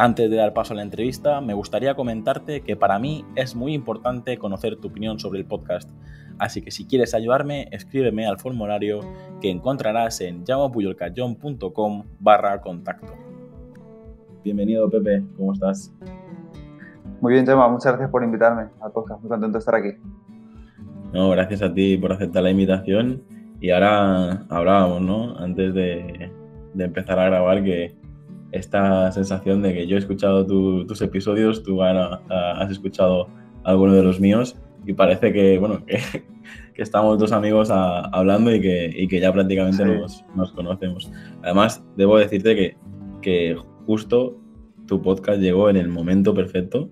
Antes de dar paso a la entrevista, me gustaría comentarte que para mí es muy importante conocer tu opinión sobre el podcast, así que si quieres ayudarme, escríbeme al formulario que encontrarás en llamapuyolcayón.com barra contacto. Bienvenido Pepe, ¿cómo estás? Muy bien, Gemma, muchas gracias por invitarme al podcast, muy contento de estar aquí. No, gracias a ti por aceptar la invitación y ahora hablábamos, ¿no? Antes de, de empezar a grabar que esta sensación de que yo he escuchado tus episodios, tú has escuchado alguno de los míos y parece que, bueno, que, estamos dos amigos hablando y que, que, ya prácticamente nos, nos, conocemos. Además, debo decirte que, que, justo tu podcast llegó en el momento perfecto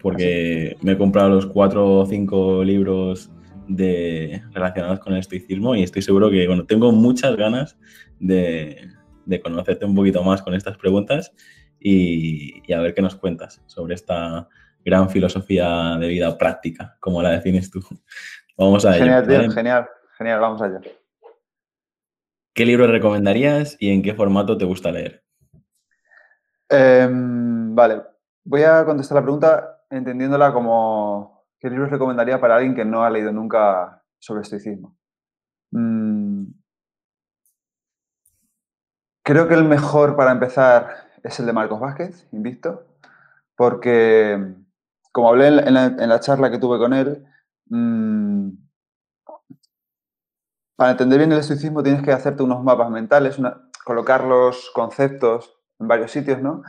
porque me he comprado los cuatro o cinco libros de, relacionados con el estoicismo y estoy seguro que, bueno, tengo muchas ganas de, de conocerte un poquito más con estas preguntas y, a ver qué nos cuentas sobre esta gran filosofía de vida práctica, como la defines tú. Vamos a genial, genial, genial, vamos allá. ¿Qué libro recomendarías y en qué formato te gusta leer? Em, vale, voy a contestar la pregunta entendiéndola como qué libros recomendaría para alguien que no ha leído nunca sobre estoicismo. Mm, Creo que el mejor para empezar es el de Marcos Vázquez, Invicto, porque, como hablé en la, charla que tuve con él, mm, para entender bien el estoicismo tienes que hacerte unos mapas mentales, colocar los conceptos en varios sitios, ¿no?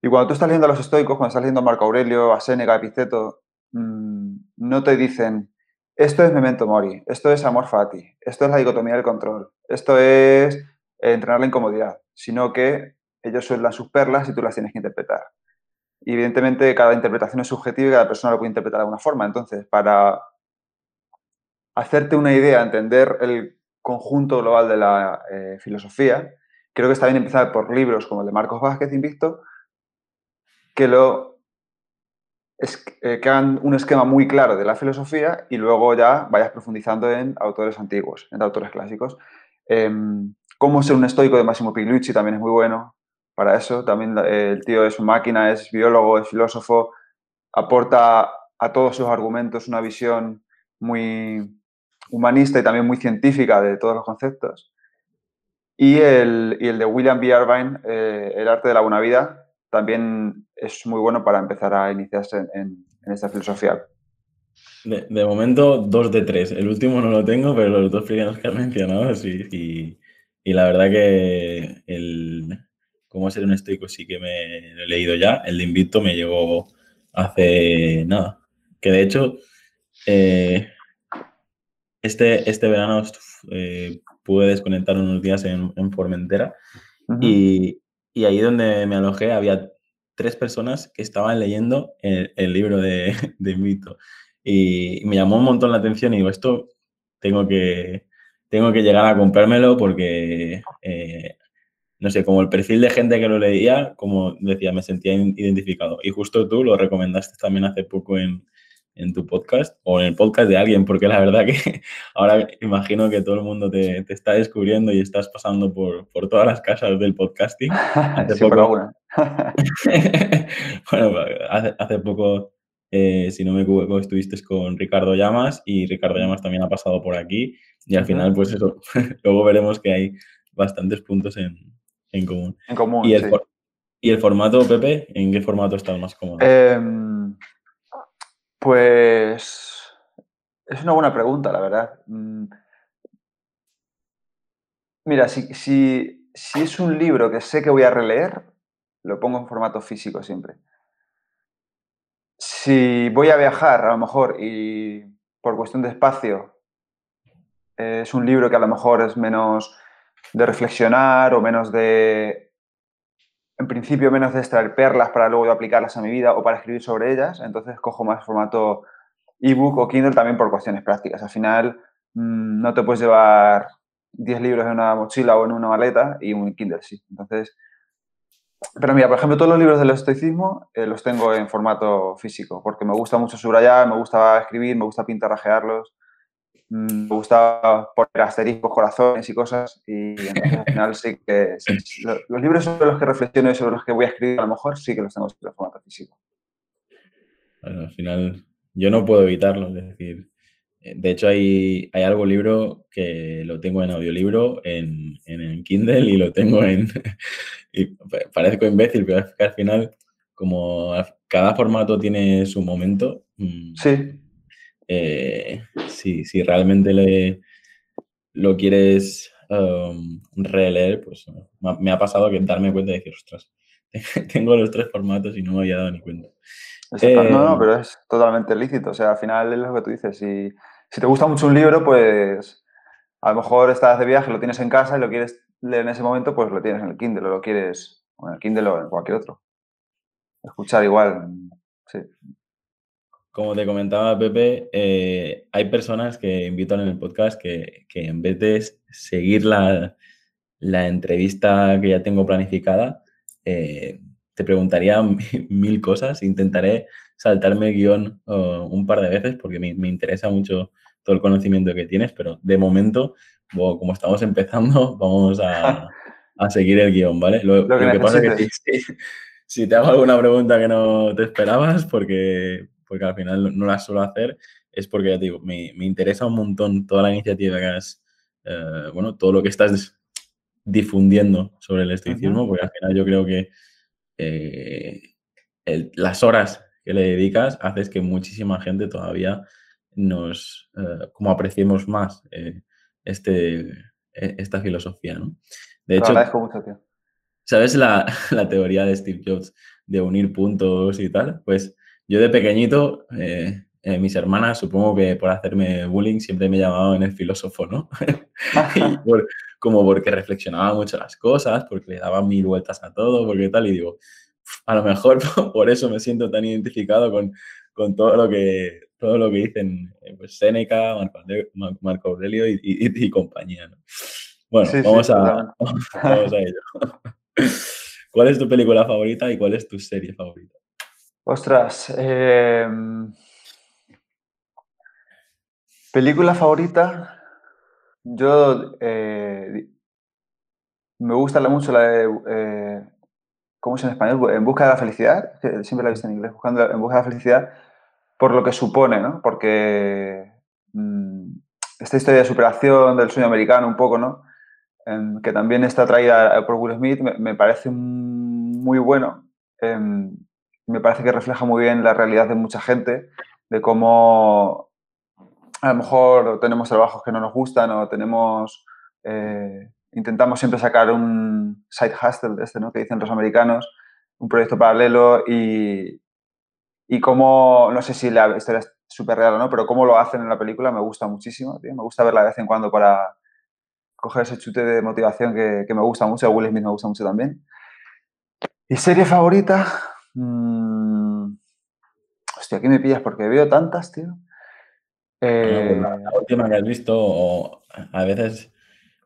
Y cuando tú estás leyendo a los estoicos, cuando estás leyendo a Marco Aurelio, a Séneca, a Epiceto, mm, no te dicen, esto es memento mori, esto es amor fati, esto es la dicotomía del control, esto es entrenar la incomodidad, sino que ellos sueldan sus perlas y tú las tienes que interpretar. Evidentemente cada interpretación es subjetiva y cada persona lo puede interpretar de alguna forma. Entonces, para hacerte una idea, entender el conjunto global de la eh, filosofía, creo que está bien empezar por libros como el de Marcos Vázquez Invicto, que lo eh, que hagan un esquema muy claro de la filosofía y luego ya vayas profundizando en autores antiguos, en autores clásicos. Em, Cómo ser un estoico de Massimo Pigliucci también es muy bueno para eso. También el tío es una máquina, es biólogo, es filósofo, aporta a todos sus argumentos una visión muy humanista y también muy científica de todos los conceptos. Y el, el de William B. Irvine, eh, El arte de la buena vida, también es muy bueno para empezar a iniciarse en, esta filosofía. De, momento, dos de tres. El último no lo tengo, pero los dos primeros que has mencionado sí, y la verdad que el cómo ser un estoico sí que me lo he leído ya. El de Invicto me llegó hace nada. Que de hecho, eh, este, este verano eh, pude desconectar unos días en, Formentera y, y, ahí donde me alojé había tres personas que estaban leyendo el, el libro de, de Invicto. Y me llamó un montón la atención y digo, esto tengo que, tengo que llegar a comprármelo porque, eh, no sé, como el perfil de gente que lo leía, como decía, me sentía identificado. Y justo tú lo recomendaste también hace poco en, tu podcast o en el podcast de alguien, porque la verdad que ahora imagino que todo el mundo te, está descubriendo y estás pasando por, todas las casas del podcasting. Hace poco, bueno, hace, poco, eh, si no me equivoco, estuviste con Ricardo Llamas y Ricardo Llamas también ha pasado por aquí y al final, pues eso, luego veremos que hay bastantes puntos en, común. En común, ¿Y el, ¿Y el formato, Pepe? ¿En qué formato estás más cómodo? Em, pues es una buena pregunta, la verdad. Mm. Mira, si, si, si es un libro que sé que voy a releer, lo pongo en formato físico siempre. Si voy a viajar, a lo mejor, y por cuestión de espacio es un libro que a lo mejor es menos de reflexionar o menos de en principio menos de extraer perlas para luego aplicarlas a mi vida o para escribir sobre ellas, entonces cojo más formato ebook o Kindle también por cuestiones prácticas. Al final mm, no te puedes llevar 10 libros en una mochila o en una maleta y un Kindle sí. Entonces, pero mira, por ejemplo, todos los libros del estoicismo eh, los tengo en formato físico porque me gusta mucho subrayar, me gusta escribir, me gusta pintarrajearlos me gusta poner asteriscos, corazones y cosas. Y al final sí que los libros sobre los que reflexiono y sobre los que voy a escribir, a lo mejor sí que los tengo en formato físico. Bueno, al final yo no puedo evitarlo, es decir, eh, de hecho hay, hay algo libro que lo tengo en audiolibro, en, en, Kindle y lo tengo en... y parezco imbécil, pero es que al final, como cada formato tiene su momento, mm, sí. Eh, si, si, realmente le, lo quieres um, releer, pues me ha pasado que darme cuenta de decir, ostras, tengo los tres formatos y no me había dado ni cuenta. no, no, eh, pero es totalmente lícito. O sea, al final es lo que tú dices. Si, si te gusta mucho un libro, pues a lo mejor estás de viaje, lo tienes en casa y lo quieres leer en ese momento, pues lo tienes en el Kindle o lo quieres en el Kindle o en cualquier otro. Escuchar igual, sí como te comentaba Pepe, eh, hay personas que invitan en el podcast que, en vez de seguir la, entrevista que ya tengo planificada, eh, te preguntaría mil cosas. Intentaré saltarme el guion un par de veces porque me, interesa mucho todo el conocimiento que tienes, pero de momento, como estamos empezando, vamos a, seguir el guion, ¿vale? Lo, que, pasa es que si, te hago alguna pregunta que no te esperabas, porque, porque al final no las suelo hacer, es porque, ya te digo, me, me interesa un montón toda la iniciativa que has, eh, bueno, todo lo que estás difundiendo sobre el estoicismo, porque al final yo creo que eh, las horas que le dedicas haces que muchísima gente todavía nos, eh, como apreciemos más este, e, esta filosofía, ¿no? De hecho, mucho, tío. ¿sabes la, la, teoría de Steve Jobs de unir puntos y tal? Pues yo de pequeñito, eh, eh, mis hermanas, supongo que por hacerme bullying, siempre me llamaban el filósofo, ¿no? como porque reflexionaba mucho las cosas, porque le daba mil vueltas a todo, porque tal, y digo, a lo mejor por eso me siento tan identificado con, con todo lo que todo lo que dicen eh, pues, Seneca, Marco, Aurelio y, compañía. ¿no? Bueno, vamos, a, vamos a ello. ¿Cuál es tu película favorita y cuál es tu serie favorita? Ostras, em, película favorita. Yo eh, me gusta mucho la de. Eh, ¿Cómo es en español? En busca de la felicidad. Siempre la he visto en inglés. Buscando, en busca de la felicidad por lo que supone, ¿no? Porque mm, esta historia de superación del sueño americano, un poco, ¿no? Em, que también está traída por Will Smith, me, me parece muy bueno. Me parece que refleja muy bien la realidad de mucha gente, de cómo a lo mejor tenemos trabajos que no nos gustan o tenemos, eh, intentamos siempre sacar un side hustle, este, ¿no? que dicen los americanos, un proyecto paralelo y, y cómo, no sé si la historia es súper real o no, pero cómo lo hacen en la película me gusta muchísimo, me gusta verla de vez en cuando para coger ese chute de motivación que, que me gusta mucho, a Will Smith me gusta mucho también. ¿Y serie favorita? Mm, hostia, aquí me pillas porque veo tantas, tío. Pues la, eh, última que has visto, o a veces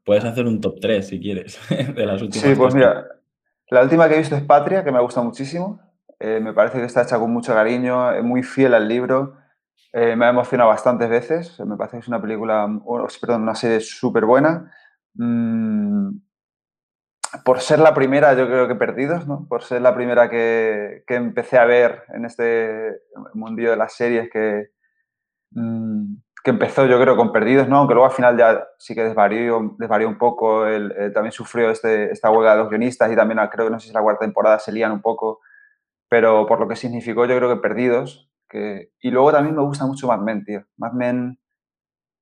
puedes hacer un top 3 si quieres, de las últimas. Sí, pues mira, la última que he visto es Patria, que me gusta muchísimo. Eh, me parece que está hecha con mucho cariño, es muy fiel al libro. Eh, me ha emocionado bastantes veces. Me parece que es una película, perdón, una serie súper buena. Mm, por ser la primera, yo creo que Perdidos, ¿no? Por ser la primera que, que empecé a ver en este mundillo de las series que, mm, que empezó, yo creo, con Perdidos, ¿no? Aunque luego al final ya sí que desvarió, desvarió un poco. Él, también sufrió este, esta huelga de los guionistas y también creo que no sé si la cuarta temporada se lían un poco, pero por lo que significó, yo creo que Perdidos. Que, y luego también me gusta mucho Mad Men, tío. Mad Men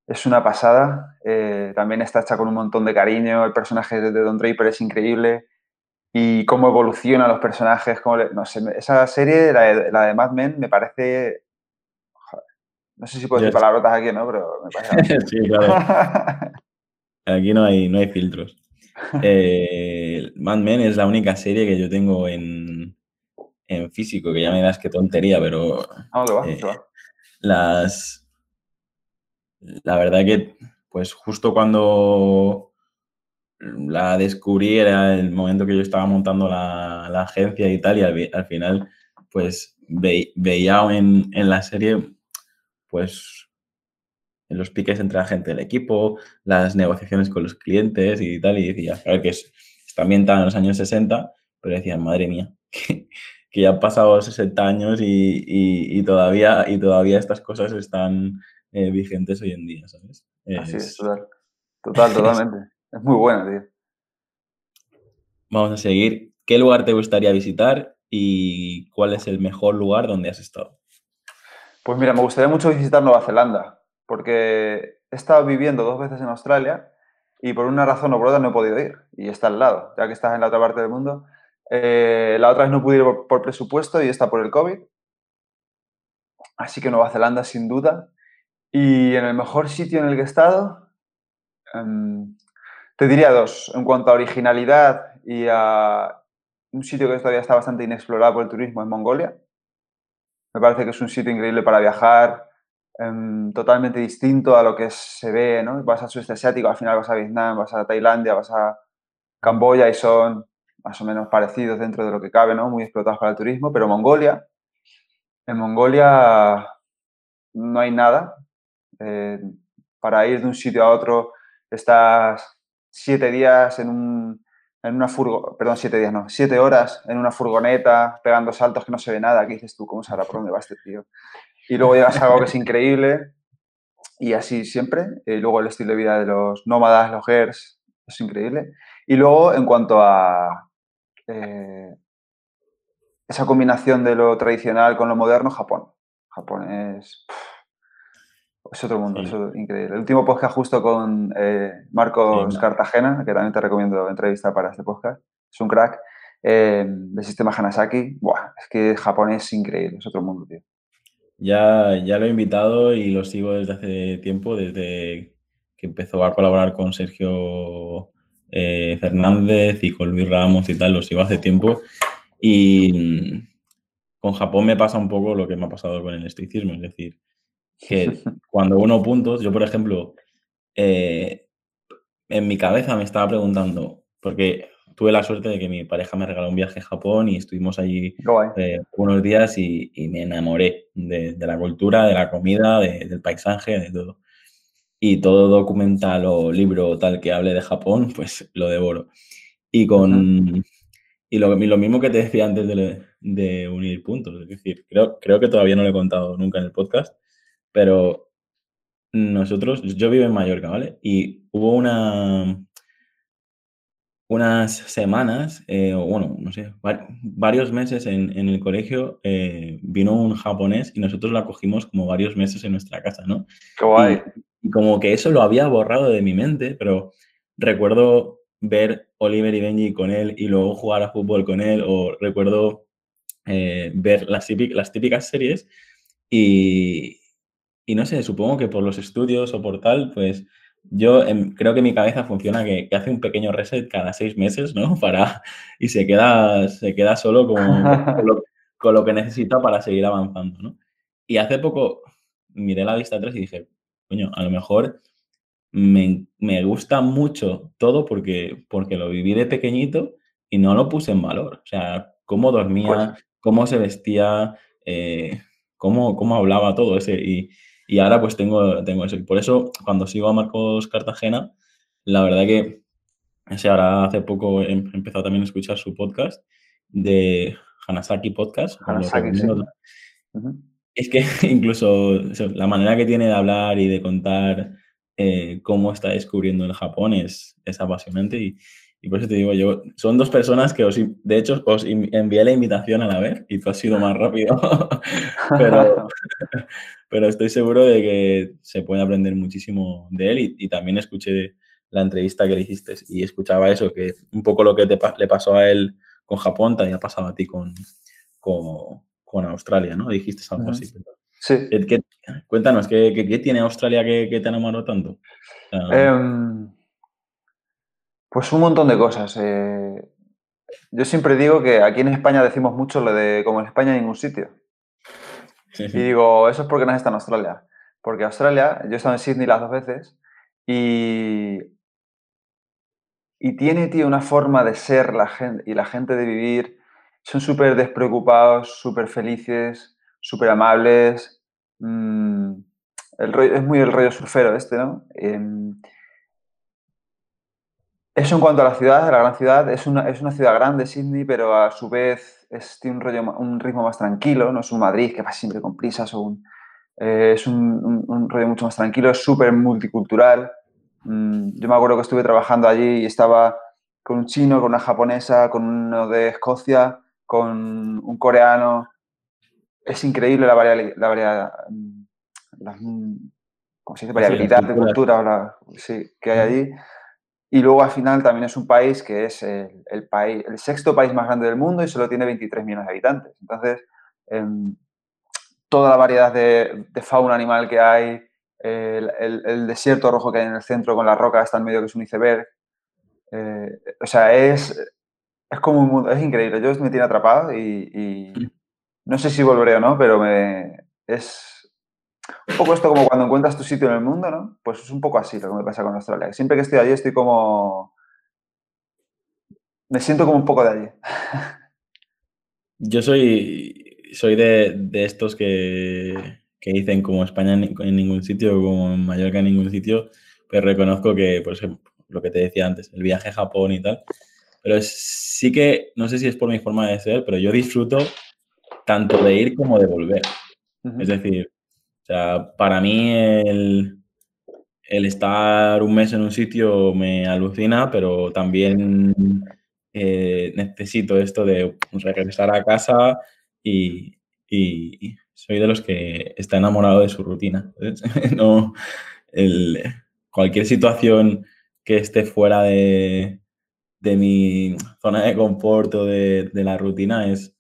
es una pasada. Eh, también está hecha con un montón de cariño. El personaje de Don Draper es increíble. Y cómo evolucionan los personajes. Cómo no sé, esa serie, la de, la de Mad Men, me parece. no sé si puedo decir palabrotas aquí, ¿no? Pero me parece. sí, claro. Aquí no hay, no hay filtros. Eh, Mad Men es la única serie que yo tengo en, en físico, que ya me das que tontería, pero Ah, que va, eh, que va. las... La verdad que, pues justo cuando la descubrí era el momento que yo estaba montando la, agencia y tal, y al, final, pues ve- veía en, la serie, pues en los piques entre la gente del equipo, las negociaciones con los clientes y tal, y decía, ver, que es, está ambientada en los años 60, pero decía, madre mía, que, ya han pasado 60 años y todavía, y todavía estas cosas están eh, vigentes hoy en día, ¿sabes? Así es, Es- total. Total, totalmente. Es muy buena, tío. Vamos a seguir. ¿Qué lugar te gustaría visitar y cuál es el mejor lugar donde has estado? Pues mira, me gustaría mucho visitar Nueva Zelanda, porque he estado viviendo dos veces en Australia y por una razón o por otra no he podido ir. Y está al lado, ya que estás en la otra parte del mundo. Eh, la otra vez no pude ir por, por presupuesto y está por el COVID. Así que Nueva Zelanda sin duda. Y en el mejor sitio en el que he estado, em, te diría dos. En cuanto a originalidad y a un sitio que todavía está bastante inexplorado por el turismo, es Mongolia. Me parece que es un sitio increíble para viajar, em, totalmente distinto a lo que se ve, ¿no? Vas al sudeste asiático, al final vas a Vietnam, vas a Tailandia, vas a Camboya y son más o menos parecidos dentro de lo que cabe, ¿no? Muy explotados para el turismo, pero Mongolia, en Mongolia no hay nada. Eh, para ir de un sitio a otro estás siete días en, un, en una furgo, perdón, siete días no, siete horas en una furgoneta pegando saltos que no se ve nada. ¿Qué dices tú? ¿Cómo sabrá por dónde va este tío? Y luego llegas a algo que es increíble y así siempre. Y luego el estilo de vida de los nómadas, los gers, es increíble. Y luego en cuanto a eh, esa combinación de lo tradicional con lo moderno, Japón. Japón es, es otro mundo, Sí. es otro- increíble. El último podcast justo con eh, Marcos Sí. Cartagena, que también te recomiendo entrevistar para este podcast, es un crack, eh, del sistema Hanasaki. Buah, es que Japón es increíble, es otro mundo, tío. Ya, ya lo he invitado y lo sigo desde hace tiempo, desde que empezó a colaborar con Sergio eh, Fernández y con Luis Ramos y tal, lo sigo hace tiempo. Y mm, con Japón me pasa un poco lo que me ha pasado con el estoicismo, es decir, que cuando uno puntos, yo por ejemplo, eh, en mi cabeza me estaba preguntando, porque tuve la suerte de que mi pareja me regaló un viaje a Japón y estuvimos allí eh, unos días y, y me enamoré de, de la cultura, de la comida, de- del paisaje, de todo. Y todo documental o libro tal que hable de Japón, pues lo devoro. Y con y lo, y lo mismo que te decía antes de, de unir puntos, es decir, creo, creo que todavía no lo he contado nunca en el podcast, pero nosotros, yo vivo en Mallorca, ¿vale? Y hubo una, unas semanas, eh, o bueno, no sé, va- varios meses en, en el colegio eh, vino un japonés y nosotros lo acogimos como varios meses en nuestra casa, ¿no? Qué guay. Y, y como que eso lo había borrado de mi mente, pero recuerdo ver Oliver y Benji con él y luego jugar a fútbol con él, o recuerdo eh, ver las, típic- las típicas series y, y no sé, supongo que por los estudios o por tal, pues yo em, creo que mi cabeza funciona que, que hace un pequeño reset cada seis meses, ¿no? Para, y se queda, se queda solo como con lo, con lo que necesita para seguir avanzando, ¿no? Y hace poco miré la vista atrás y dije, coño, a lo mejor me, me gusta mucho todo porque, porque lo viví de pequeñito y no lo puse en valor. O sea, cómo dormía, Pues- cómo se vestía, eh, cómo, cómo hablaba todo ese. Y, y ahora pues tengo, tengo eso. Y por eso cuando sigo a Marcos Cartagena, la verdad que, o sea, ahora hace poco he he empezado también a escuchar su podcast de Hanasaki Podcast. Hanasaki, sí. Es que incluso o sea, la manera que tiene de hablar y de contar eh, cómo está descubriendo el Japón es, es apasionante y, y por eso te digo yo, son dos personas que os, de hecho os envié la invitación a la vez y tú has sido más rápido, pero, pero estoy seguro de que se puede aprender muchísimo de él y, y también escuché la entrevista que le hiciste y escuchaba eso, que un poco lo que te le pasó a él con Japón te había pasado a ti con, con, con Australia, ¿no? Dijiste algo así. Sí. ¿Qué- qué- cuéntanos, ¿qué, qué, qué tiene Australia que, que te enamoró tanto? Em, pues un montón de cosas. eh, yo siempre digo que aquí en España decimos mucho lo de como en España en ningún sitio. Sí, Y digo, eso es porque no has estado en Australia. Porque Australia, yo he estado en Sydney las dos veces y, y tiene, tío, una forma de ser la gente y la gente de vivir. Son súper despreocupados, súper felices, súper amables. mm, el rollo- es muy el rollo surfero este, ¿no? Em, eso en cuanto a la ciudad, la gran ciudad, es una, es una ciudad grande, Sydney, pero a su vez es, tiene un, rollo, un ritmo más tranquilo, no es un Madrid que va siempre con prisas o un, eh, es un, un- un rollo mucho más tranquilo, es súper multicultural. Mm, yo me acuerdo que estuve trabajando allí y estaba con un chino, con una japonesa, con uno de Escocia, con un coreano. Es increíble la variedad, la variedad, mm, la- mm, ¿cómo se dice? Variabilidad de cultura la- sí, que hay allí. Y luego al final también es un país que es el, el país, el sexto país más grande del mundo y solo tiene 23 millones de habitantes. Entonces, em, toda la variedad de, de fauna animal que hay, el, el- el desierto rojo que hay en el centro con la roca hasta en medio que es un iceberg. eh, o sea, es, es como un mundo, es increíble. Yo me tiene atrapado y, y no sé si volveré o no, pero me, es un poco esto como cuando encuentras tu sitio en el mundo, ¿no? Pues es un poco así lo que me pasa con Australia. Siempre que estoy allí estoy como... Me siento como un poco de allí. Yo soy, soy de, de estos que, que dicen como España en, ni- en ningún sitio, como Mallorca en ningún sitio, pero reconozco que, por ejemplo, lo que te decía antes, el viaje a Japón y tal, pero sí que, no sé si es por mi forma de ser, pero yo disfruto tanto de ir como de volver. Es decir, o sea, para mí el, el estar un mes en un sitio me alucina, pero también eh, necesito esto de regresar a casa y, soy de los que está enamorado de su rutina. No, cualquier situación que esté fuera de, de mi zona de confort o de, de la rutina es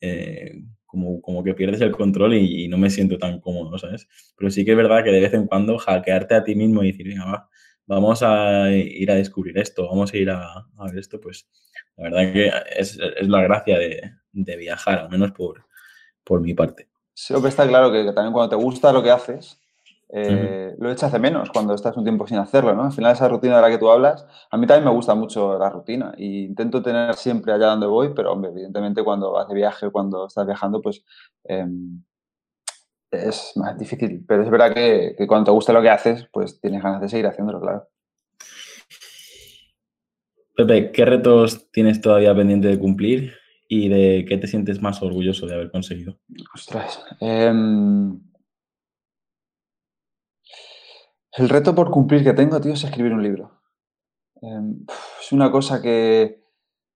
eh, como, como que pierdes el control y, no me siento tan cómodo, ¿sabes? Pero sí que es verdad que de vez en cuando hackearte a ti mismo y decir, venga, va, vamos a ir a descubrir esto, vamos a ir a, a ver esto, pues la verdad que es, es la gracia de, de viajar, al menos por, por mi parte. Sí, hombre, está claro que también cuando te gusta lo que haces, eh, lo echas de menos cuando estás un tiempo sin hacerlo, ¿no? Al final esa rutina de la que tú hablas, a mí también me gusta mucho la rutina y intento tener siempre allá donde voy, pero hombre, evidentemente cuando vas de viaje, cuando estás viajando, pues em, es más difícil. Pero es verdad que, que cuando te gusta lo que haces, pues tienes ganas de seguir haciéndolo, claro. Pepe, ¿qué retos tienes todavía pendiente de cumplir y de qué te sientes más orgulloso de haber conseguido? Ostras. em, el reto por cumplir que tengo, tío, es escribir un libro. Em, es una cosa que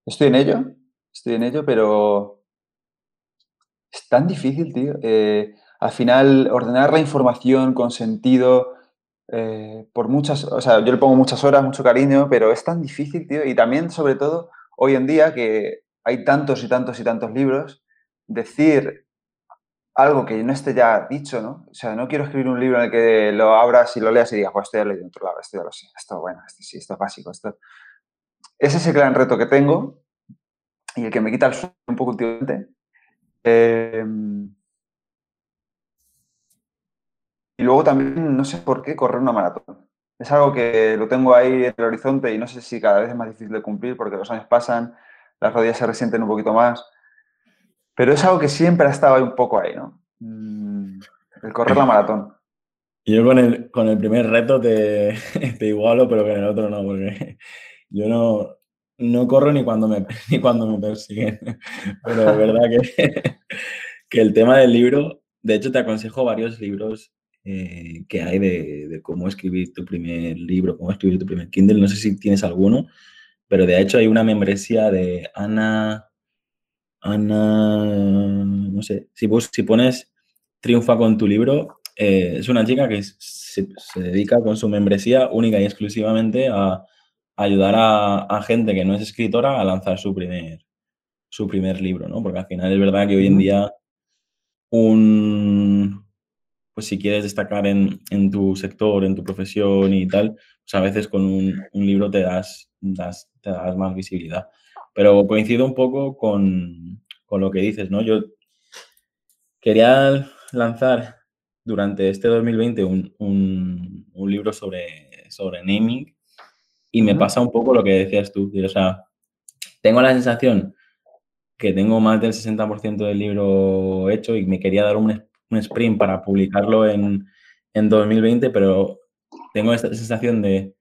estoy en ello, estoy en ello, pero es tan difícil, tío. Eh, al final, ordenar la información con sentido, eh, por muchas, o sea, yo le pongo muchas horas, mucho cariño, pero es tan difícil, tío. Y también, sobre todo, hoy en día que hay tantos y tantos y tantos libros, decir algo que no esté ya dicho, ¿no? O sea, no quiero escribir un libro en el que lo abras y lo leas y digas, pues esto ya lo he leído en otro lado, esto ya lo sé, esto, bueno, esto sí, esto es básico, esto... Ese es el gran reto que tengo y el que me quita el sueño un poco últimamente. Eh, y luego también, no sé por qué, correr una maratón. Es algo que lo tengo ahí en el horizonte y no sé si cada vez es más difícil de cumplir porque los años pasan, las rodillas se resienten un poquito más. Pero es algo que siempre ha estado ahí un poco ahí, ¿no? Mm, el correr la maratón. Yo con el, con el primer reto te, te igualo, pero con el otro no, porque yo no, no corro ni cuando me, ni cuando me persiguen. Pero es verdad que, que el tema del libro, de hecho te aconsejo varios libros eh, que hay de, de cómo escribir tu primer libro, cómo escribir tu primer Kindle. No sé si tienes alguno, pero de hecho hay una membresía de Ana, Ana, no sé, si, si pones Triunfa con tu libro, eh, es una chica que se, se dedica con su membresía única y exclusivamente a ayudar a, a gente que no es escritora a lanzar su primer, su primer libro, ¿no? Porque al final es verdad que hoy en día un, pues si quieres destacar en, en tu sector, en tu profesión y tal, pues a veces con un, un libro te das, das- te das más visibilidad. Pero coincido un poco con, con lo que dices, ¿no? Yo quería lanzar durante este 2020 un, un, un libro sobre, sobre naming y me pasa un poco lo que decías tú. O sea, tengo la sensación que tengo más del 60% del libro hecho y me quería dar un, un sprint para publicarlo en, en 2020, pero tengo esta sensación de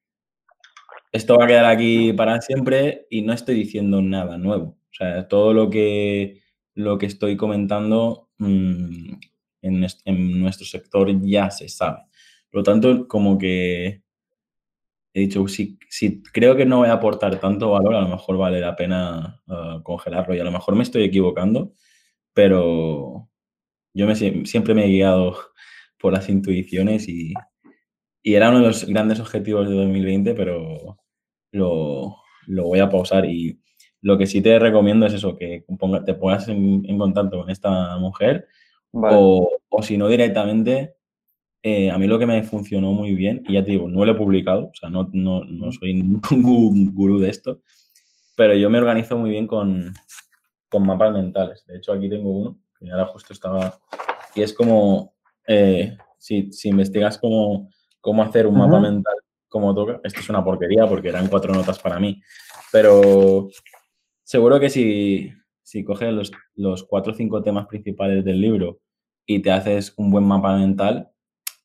esto va a quedar aquí para siempre y no estoy diciendo nada nuevo. O sea, todo lo que, lo que estoy comentando mmm, en, en, nuestro sector ya se sabe. Por lo tanto, como que he dicho, si, si creo que no voy a aportar tanto valor, a lo mejor vale la pena uh, congelarlo y a lo mejor me estoy equivocando, pero yo me, siempre me he guiado por las intuiciones y, y era uno de los grandes objetivos de 2020, pero lo, lo, voy a pausar. Y lo que sí te recomiendo es eso, que ponga, te pongas en, en, contacto con esta mujer vale. o, o, si no directamente, eh, a mí lo que me funcionó muy bien, y ya te digo, no lo he publicado, o sea, no, no, no soy un gurú de esto, pero yo me organizo muy bien con, con mapas mentales. De hecho, aquí tengo uno, que ahora justo estaba, y es como, eh, si, si investigas cómo cómo hacer un mapa mental como toca. Esto es una porquería porque eran cuatro notas para mí. Pero seguro que si, si coges los, los cuatro o cinco temas principales del libro y te haces un buen mapa mental,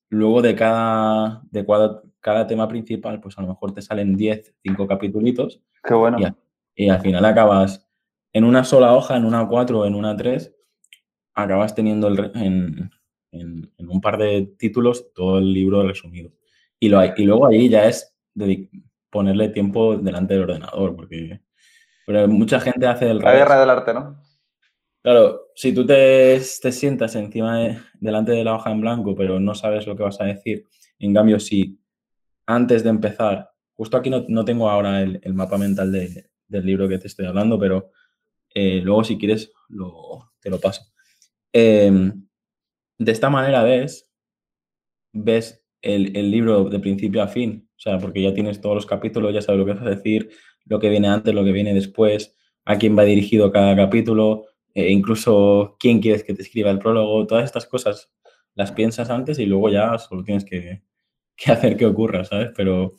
luego de cada, de cada, cada tema principal, pues a lo mejor te salen 10, 5 capítulos. Qué bueno. Y, y, al final acabas en una sola hoja, en una 4 o en una 3, acabas teniendo el, en, en, en, un par de títulos todo el libro resumido. Y, lo hay, y luego ahí ya es ponerle tiempo delante del ordenador, porque pero mucha gente hace el... La guerra del arte, ¿no? Claro, si tú te, te sientas encima de, delante de la hoja en blanco, pero no sabes lo que vas a decir, en cambio, si antes de empezar, justo aquí no, no tengo ahora el, el mapa mental de, del libro que te estoy hablando, pero eh, luego si quieres lo, te lo paso. Eh, de esta manera ves, ves el, el, libro de principio a fin, o sea, porque ya tienes todos los capítulos, ya sabes lo que vas a decir, lo que viene antes, lo que viene después, a quién va dirigido cada capítulo, eh, incluso quién quieres que te escriba el prólogo, todas estas cosas las piensas antes y luego ya solo tienes que, que hacer que ocurra, ¿sabes? Pero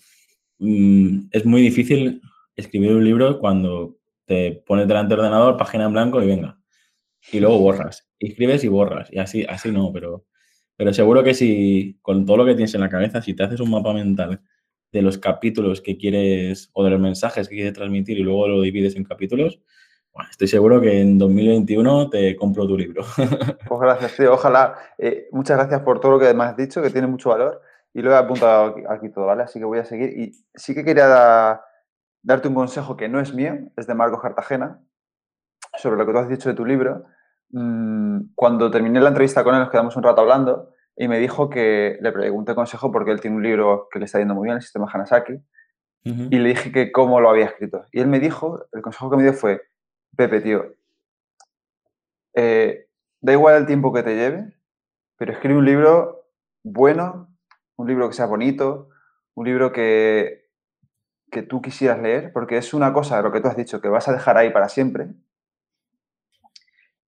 mmm, es muy difícil escribir un libro cuando te pones delante del ordenador, página en blanco y venga. Y luego borras. Escribes y borras. Y así, así no, pero, pero seguro que si con todo lo que tienes en la cabeza, si te haces un mapa mental de los capítulos que quieres o de los mensajes que quieres transmitir y luego lo divides en capítulos, bueno, estoy seguro que en 2021 te compro tu libro. Pues gracias, tío. Ojalá. Eh, muchas gracias por todo lo que me has dicho, que tiene mucho valor. Y lo he apuntado aquí, todo, ¿vale? Así que voy a seguir. Y sí que quería da, darte un consejo que no es mío, es de Marco Cartagena, sobre lo que tú has dicho de tu libro. Mm, cuando terminé la entrevista con él, nos quedamos un rato hablando y me dijo que le pregunté consejo porque él tiene un libro que le está yendo muy bien, el sistema Hanasaki, uh -huh. y le dije que cómo lo había escrito. Y él me dijo, el consejo que me dio fue, Pepe, tío, eh, da igual el tiempo que te lleve, pero escribe un libro bueno, un libro que sea bonito, un libro que, que tú quisieras leer, porque es una cosa de lo que tú has dicho, que vas a dejar ahí para siempre,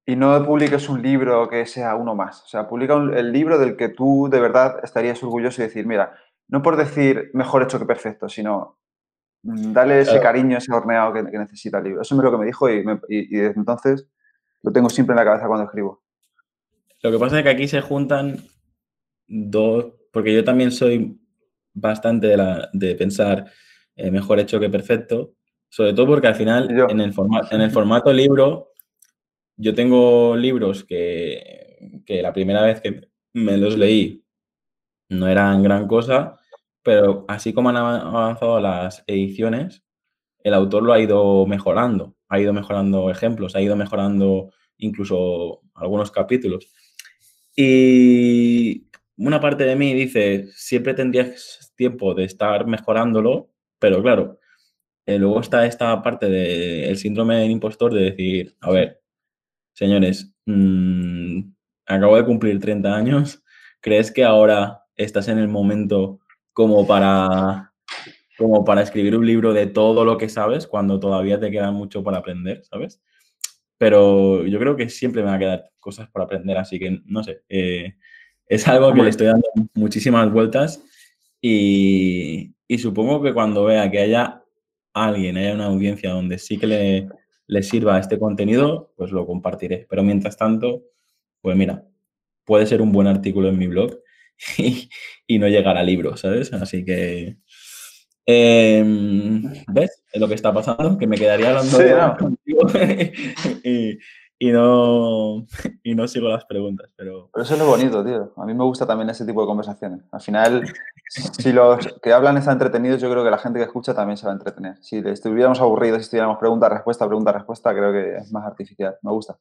y no publiques un libro que sea uno más. O sea, publica un, el libro del que tú de verdad estarías orgulloso y decir, mira, no por decir mejor hecho que perfecto, sino mm, dale ese cariño, ese horneado que, que, necesita el libro. Eso es lo que me dijo y, me, y, y, desde entonces lo tengo siempre en la cabeza cuando escribo. Lo que pasa es que aquí se juntan dos, porque yo también soy bastante de, la, de pensar eh, mejor hecho que perfecto, sobre todo porque al final en el, forma, en el formato libro yo tengo libros que, que, la primera vez que me los leí no eran gran cosa, pero así como han avanzado las ediciones, el autor lo ha ido mejorando, ha ido mejorando ejemplos, ha ido mejorando incluso algunos capítulos. Y una parte de mí dice, siempre tendrías tiempo de estar mejorándolo, pero claro, eh, luego está esta parte del de síndrome del impostor de decir, a ver, señores, mmm, acabo de cumplir 30 años, ¿crees que ahora estás en el momento como para como para escribir un libro de todo lo que sabes cuando todavía te queda mucho para aprender, ¿sabes? Pero yo creo que siempre me van a quedar cosas por aprender, así que no sé. Eh, es algo que le estoy dando muchísimas vueltas y, y, supongo que cuando vea que haya alguien, haya una audiencia donde sí que le, le sirva este contenido, pues lo compartiré. Pero mientras tanto, pues mira, puede ser un buen artículo en mi blog y, no llegar a libro, ¿sabes? Así que, em, ¿ves? Es lo que está pasando, que me quedaría hablando contigo y, no, y no sigo las preguntas. Pero... pero eso es lo bonito, tío. A mí me gusta también ese tipo de conversaciones. Al final, si los que hablan están entretenidos, yo creo que la gente que escucha también se va a entretener. Si estuviéramos aburridos, si estuviéramos pregunta-respuesta, pregunta-respuesta, creo que es más artificial. Me gusta.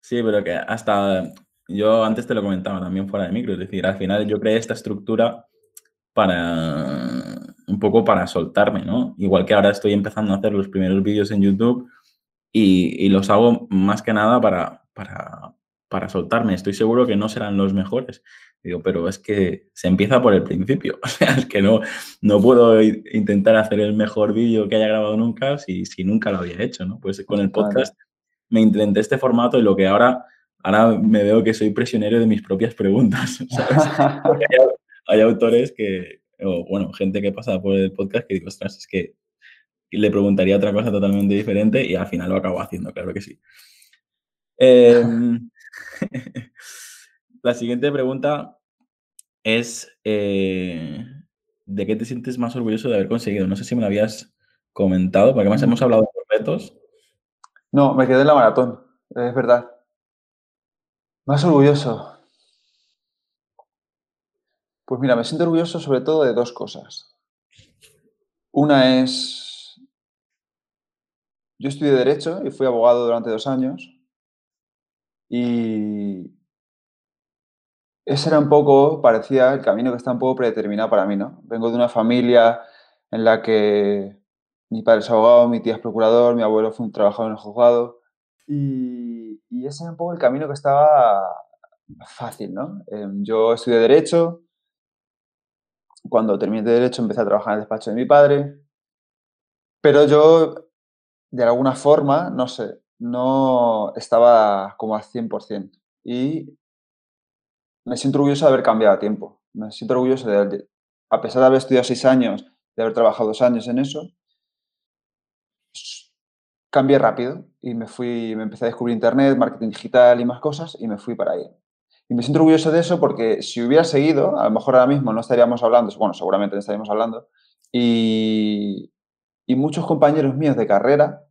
Sí, pero que hasta yo antes te lo comentaba también fuera de micro, es decir, al final yo creé esta estructura para un poco para soltarme, ¿no? Igual que ahora estoy empezando a hacer los primeros vídeos en YouTube y, los hago más que nada para, para, para, soltarme. Estoy seguro que no serán los mejores. Digo, pero es que se empieza por el principio. O sea, es que no, no puedo intentar hacer el mejor vídeo que haya grabado nunca si, si nunca lo había hecho, ¿no? Pues con el podcast me intenté este formato y lo que ahora ahora me veo que soy prisionero de mis propias preguntas. hay, autores que, o bueno, gente que pasa por el podcast que digo, ostras, es que le preguntaría otra cosa totalmente diferente y al final lo acabo haciendo, claro que sí. Em, la siguiente pregunta es, eh, ¿de qué te sientes más orgulloso de haber conseguido? No sé si me lo habías comentado, porque más hemos hablado de retos. No, me quedé en la maratón, es verdad. Más orgulloso. Pues mira, me siento orgulloso sobre todo de dos cosas. Una es, yo estudié Derecho y fui abogado durante dos años y ese era un poco, parecía el camino que está un poco predeterminado para mí, ¿no? Vengo de una familia en la que mi padre es abogado, mi tía es procurador, mi abuelo fue un trabajador en el juzgado y, ese era un poco el camino que estaba fácil, ¿no? Em, yo estudié Derecho. Cuando terminé de Derecho empecé a trabajar en el despacho de mi padre. Pero yo, de alguna forma, no sé, no estaba como al 100%. Y me siento orgulloso de haber cambiado a tiempo. Me siento orgulloso de, a pesar de haber estudiado seis años, de haber trabajado dos años en eso, cambié rápido y me fui, me empecé a descubrir internet, marketing digital y más cosas y me fui para ahí. Y me siento orgulloso de eso porque si hubiera seguido, a lo mejor ahora mismo no estaríamos hablando, bueno, seguramente no estaríamos hablando, y, y muchos compañeros míos de carrera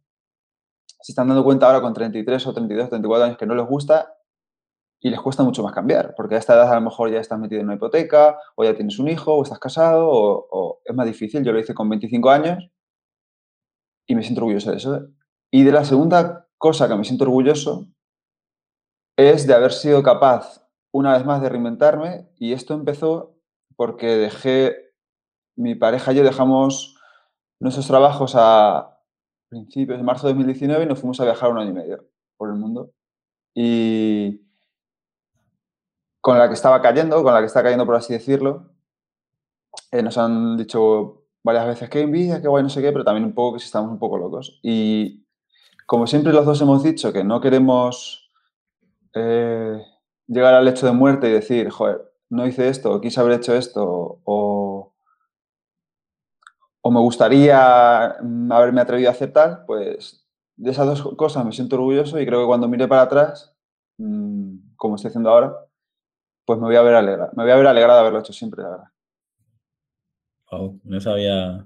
se están dando cuenta ahora con 33 o 32, 34 años que no les gusta y les cuesta mucho más cambiar, porque a esta edad a lo mejor ya estás metido en una hipoteca, o ya tienes un hijo, o estás casado, o, es más difícil. Yo lo hice con 25 años y me siento orgulloso de eso. Y de la segunda cosa que me siento orgulloso es de haber sido capaz una vez más de reinventarme y esto empezó porque dejé, mi pareja y yo dejamos nuestros trabajos a principios de marzo de 2019 y nos fuimos a viajar un año y medio por el mundo. Y con la que estaba cayendo, con la que está cayendo por así decirlo, eh, nos han dicho varias veces que envidia, que guay, no sé qué, pero también un poco que si estamos un poco locos. Y como siempre los dos hemos dicho que no queremos eh, llegar al hecho de muerte y decir, joder, no hice esto, quise haber hecho esto, o, o me gustaría mm, haberme atrevido a hacer tal, pues de esas dos cosas me siento orgulloso y creo que cuando mire para atrás, mm, como estoy haciendo ahora, pues me voy a ver alegrado, me voy a ver alegrado de haberlo hecho siempre, la verdad. no sabía,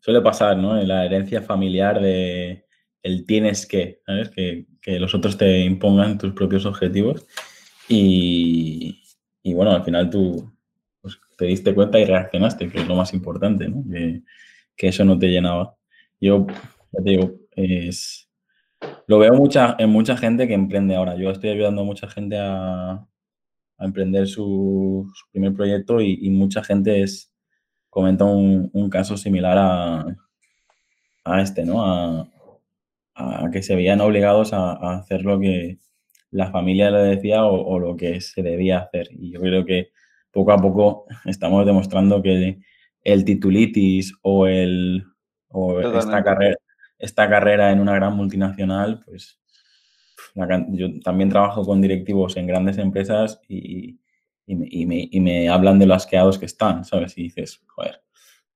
suele pasar, ¿no? En la herencia familiar de el tienes que, ¿sabes? Que, los otros te impongan tus propios objetivos y, bueno, al final tú pues, te diste cuenta y reaccionaste, que es lo más importante, ¿no? Que, eso no te llenaba. Yo, ya te digo, es, lo veo mucha, en mucha gente que emprende ahora. Yo estoy ayudando a mucha gente a, emprender su, primer proyecto y, mucha gente es, comenta un, caso similar a, a este, ¿no? A que se veían obligados a, hacer lo que la familia le decía o, lo que se debía hacer. Y yo creo que poco a poco estamos demostrando que el titulitis o, el, o esta, carrera, esta carrera en una gran multinacional, pues yo también trabajo con directivos en grandes empresas y, y, me, hablan de lo asqueados que están, ¿sabes? Y dices, joder,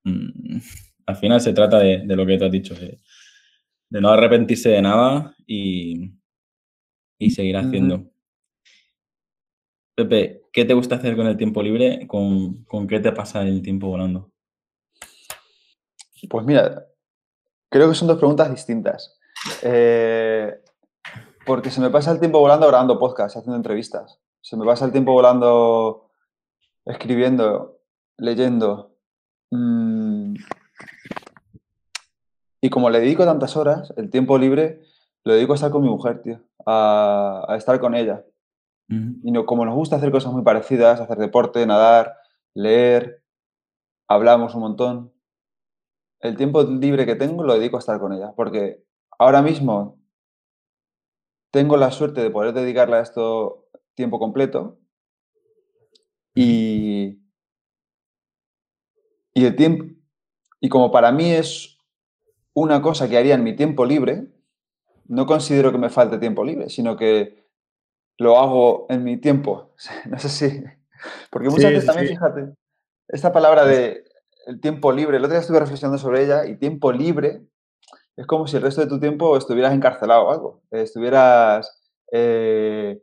mm, al final se trata de, lo que te has dicho, de, no arrepentirse de nada y, seguir haciendo. Pepe, ¿qué te gusta hacer con el tiempo libre? ¿Con, qué te pasa el tiempo volando? Pues mira, creo que son dos preguntas distintas. Eh, porque se me pasa el tiempo volando grabando podcasts, haciendo entrevistas. Se me pasa el tiempo volando escribiendo, leyendo. Mm. Y como le dedico tantas horas, el tiempo libre lo dedico a estar con mi mujer, tío. A, estar con ella. Y no, como nos gusta hacer cosas muy parecidas, hacer deporte, nadar, leer, hablamos un montón. El tiempo libre que tengo lo dedico a estar con ella. Porque ahora mismo tengo la suerte de poder dedicarle a esto tiempo completo. Y, y el tiempo, y como para mí es una cosa que haría en mi tiempo libre, no considero que me falte tiempo libre, sino que lo hago en mi tiempo. No sé si. Porque muchas veces también, fíjate, esta palabra de el tiempo libre, el otro día estuve reflexionando sobre ella y tiempo libre es como si el resto de tu tiempo estuvieras encarcelado o algo, estuvieras. Eh,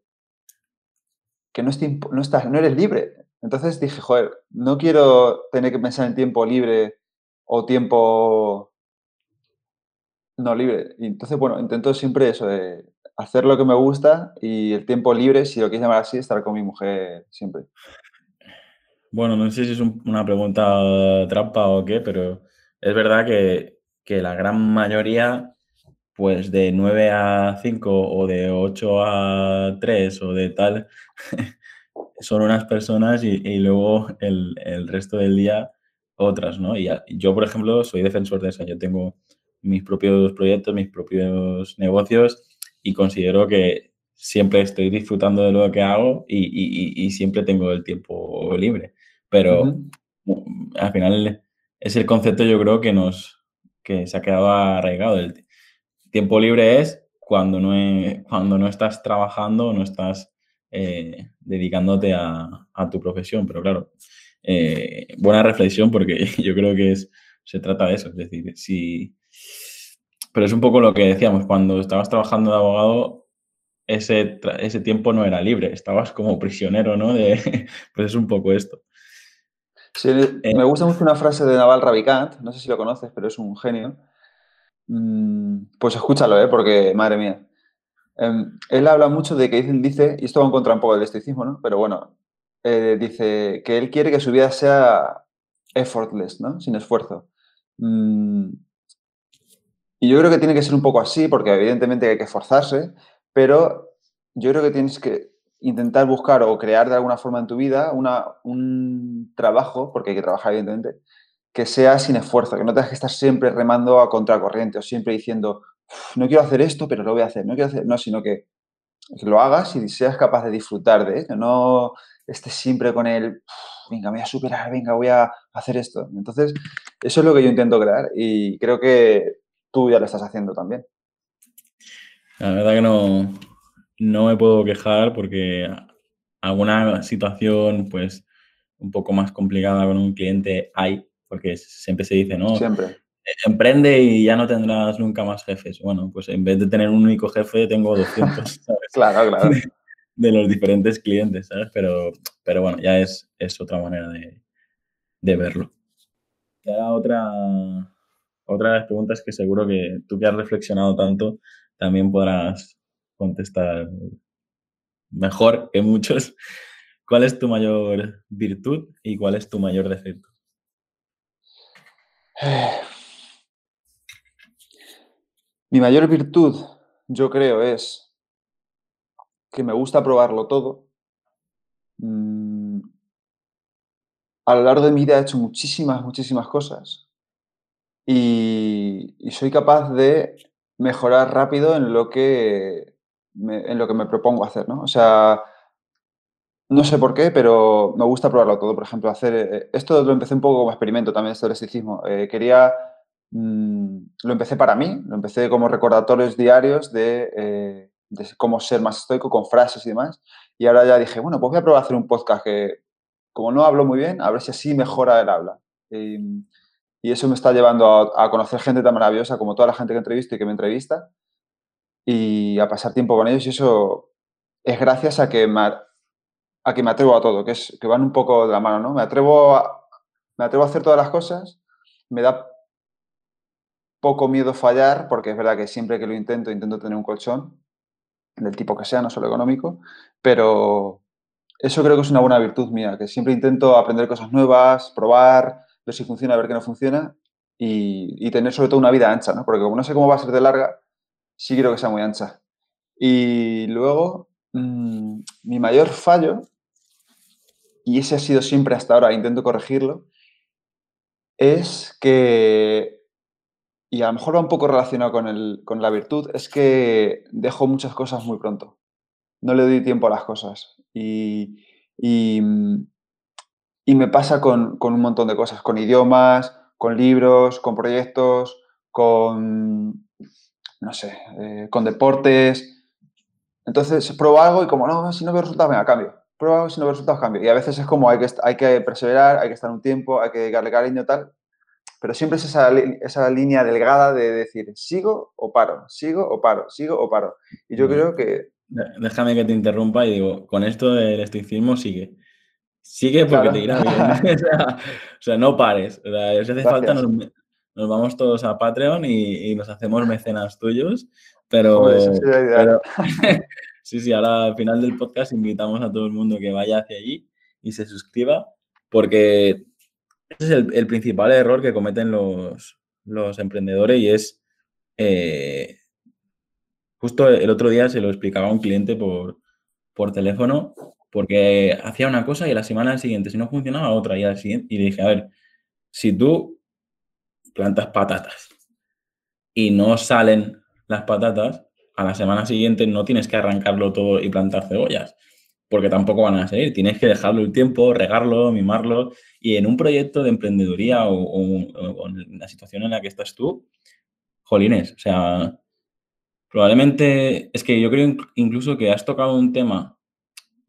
que no, no, estás, no eres libre. Entonces dije, joder, no quiero tener que pensar en tiempo libre o tiempo no libre. Y entonces, bueno, intento siempre eso, de hacer lo que me gusta y el tiempo libre, si lo quieres llamar así, estar con mi mujer siempre. Bueno, no sé si es una pregunta trampa o qué, pero es verdad que, que la gran mayoría, pues de 9 a 5 o de 8 a 3 o de tal, son unas personas y, luego el, resto del día otras, ¿no? Y yo, por ejemplo, soy defensor de eso. Yo tengo mis propios proyectos, mis propios negocios y considero que siempre estoy disfrutando de lo que hago y, siempre tengo el tiempo libre. Pero al final es el concepto yo creo que nos que se ha quedado arraigado. El tiempo libre es cuando no, cuando no estás trabajando, no estás eh, dedicándote a, tu profesión. Pero claro, eh, buena reflexión porque yo creo que es, se trata de eso. Es decir, si... Pero es un poco lo que decíamos, cuando estabas trabajando de abogado, ese, ese tiempo no era libre, estabas como prisionero, ¿no? De, pues es un poco esto. Sí, eh, me gusta mucho una frase de Naval Ravikant, no sé si lo conoces, pero es un genio. Mm, pues escúchalo, ¿eh? porque madre mía. Em, él habla mucho de que dice, y esto va en contra un poco del estoicismo, ¿no? Pero bueno, eh, dice que él quiere que su vida sea effortless, ¿no? Sin esfuerzo. Mm, y yo creo que tiene que ser un poco así, porque evidentemente hay que esforzarse, pero yo creo que tienes que intentar buscar o crear de alguna forma en tu vida una, un trabajo, porque hay que trabajar evidentemente, que sea sin esfuerzo, que no tengas que estar siempre remando a contracorriente o siempre diciendo, no quiero hacer esto, pero lo voy a hacer, no quiero hacer, no, sino que, lo hagas y seas capaz de disfrutar de ello, no estés siempre con el, venga, voy a superar, venga, voy a hacer esto. Entonces, eso es lo que yo intento crear y creo que tú ya lo estás haciendo también. La verdad que no, no me puedo quejar porque alguna situación, pues, un poco más complicada con un cliente hay, porque siempre se dice, ¿no? Siempre emprende y ya no tendrás nunca más jefes. Bueno, pues en vez de tener un único jefe, tengo 200, ¿sabes? claro, claro. De, los diferentes clientes, ¿sabes? Pero, pero bueno, ya es, es otra manera de, de verlo. Y ahora otra, otra de las preguntas que seguro que tú que has reflexionado tanto también podrás contestar mejor que muchos. ¿Cuál es tu mayor virtud y cuál es tu mayor defecto? Mi mayor virtud, yo creo, es que me gusta probarlo todo. Mm, a lo largo de mi vida he hecho muchísimas, muchísimas cosas y, soy capaz de mejorar rápido en lo que me, en lo que me propongo hacer, ¿no? O sea, no sé por qué, pero me gusta probarlo todo. Por ejemplo, hacer. Eh, esto lo empecé un poco como experimento también, esto del estoicismo. Eh, quería. Mm, lo empecé para mí, lo empecé como recordatorios diarios de, de, cómo ser más estoico con frases y demás. Y ahora ya dije, bueno, pues voy a probar a hacer un podcast que, como no hablo muy bien, a ver si así mejora el habla. Y eso me está llevando a, a, conocer gente tan maravillosa como toda la gente que entrevisto y que me entrevista y a pasar tiempo con ellos. Y eso es gracias a que me, a que me atrevo a todo, que, es, que van un poco de la mano, ¿no? Me atrevo, a, me atrevo a hacer todas las cosas, me da poco miedo fallar, porque es verdad que siempre que lo intento, intento tener un colchón, del tipo que sea, no solo económico, pero eso creo que es una buena virtud mía, que siempre intento aprender cosas nuevas, probar, ver si funciona, ver qué no funciona y, tener sobre todo una vida ancha, ¿no? Porque como no sé cómo va a ser de larga, sí quiero que sea muy ancha. Y luego, mmm, mi mayor fallo, y ese ha sido siempre hasta ahora, intento corregirlo, es que, y a lo mejor va un poco relacionado con, el, con la virtud, es que dejo muchas cosas muy pronto. No le doy tiempo a las cosas. Y, y, y me pasa con, con, un montón de cosas, con idiomas, con libros, con proyectos, con, no sé, eh, con deportes. Entonces pruebo algo y como, no, si no veo resultados, venga, cambio. Pruebo algo, si no veo resultados, cambio. Y a veces es como hay que, hay que perseverar, hay que estar un tiempo, hay que dedicarle cariño, tal. Pero siempre es esa, esa línea delgada de decir, sigo o paro, sigo o paro, sigo o paro. Y yo creo que... Déjame que te interrumpa y digo, con esto del estoicismo sigue. Sigue porque claro. te irá bien. o, sea, no pares. O sea, si hace Gracias. falta, nos, nos, vamos todos a Patreon y, y, nos hacemos mecenas tuyos. Pero, Joder, sí, pero sí, sí, ahora al final del podcast invitamos a todo el mundo que vaya hacia allí y se suscriba, porque ese es el, el principal error que cometen los, los emprendedores y es eh, justo el otro día se lo explicaba a un cliente por, por teléfono porque hacía una cosa y a la semana siguiente, si no funcionaba, otra. Y, al siguiente, y le dije, a ver, si tú plantas patatas y no salen las patatas, a la semana siguiente no tienes que arrancarlo todo y plantar cebollas, porque tampoco van a salir. Tienes que dejarlo el tiempo, regarlo, mimarlo. Y en un proyecto de emprendeduría o, o, o en la situación en la que estás tú, jolines, o sea, probablemente, es que yo creo incluso que has tocado un tema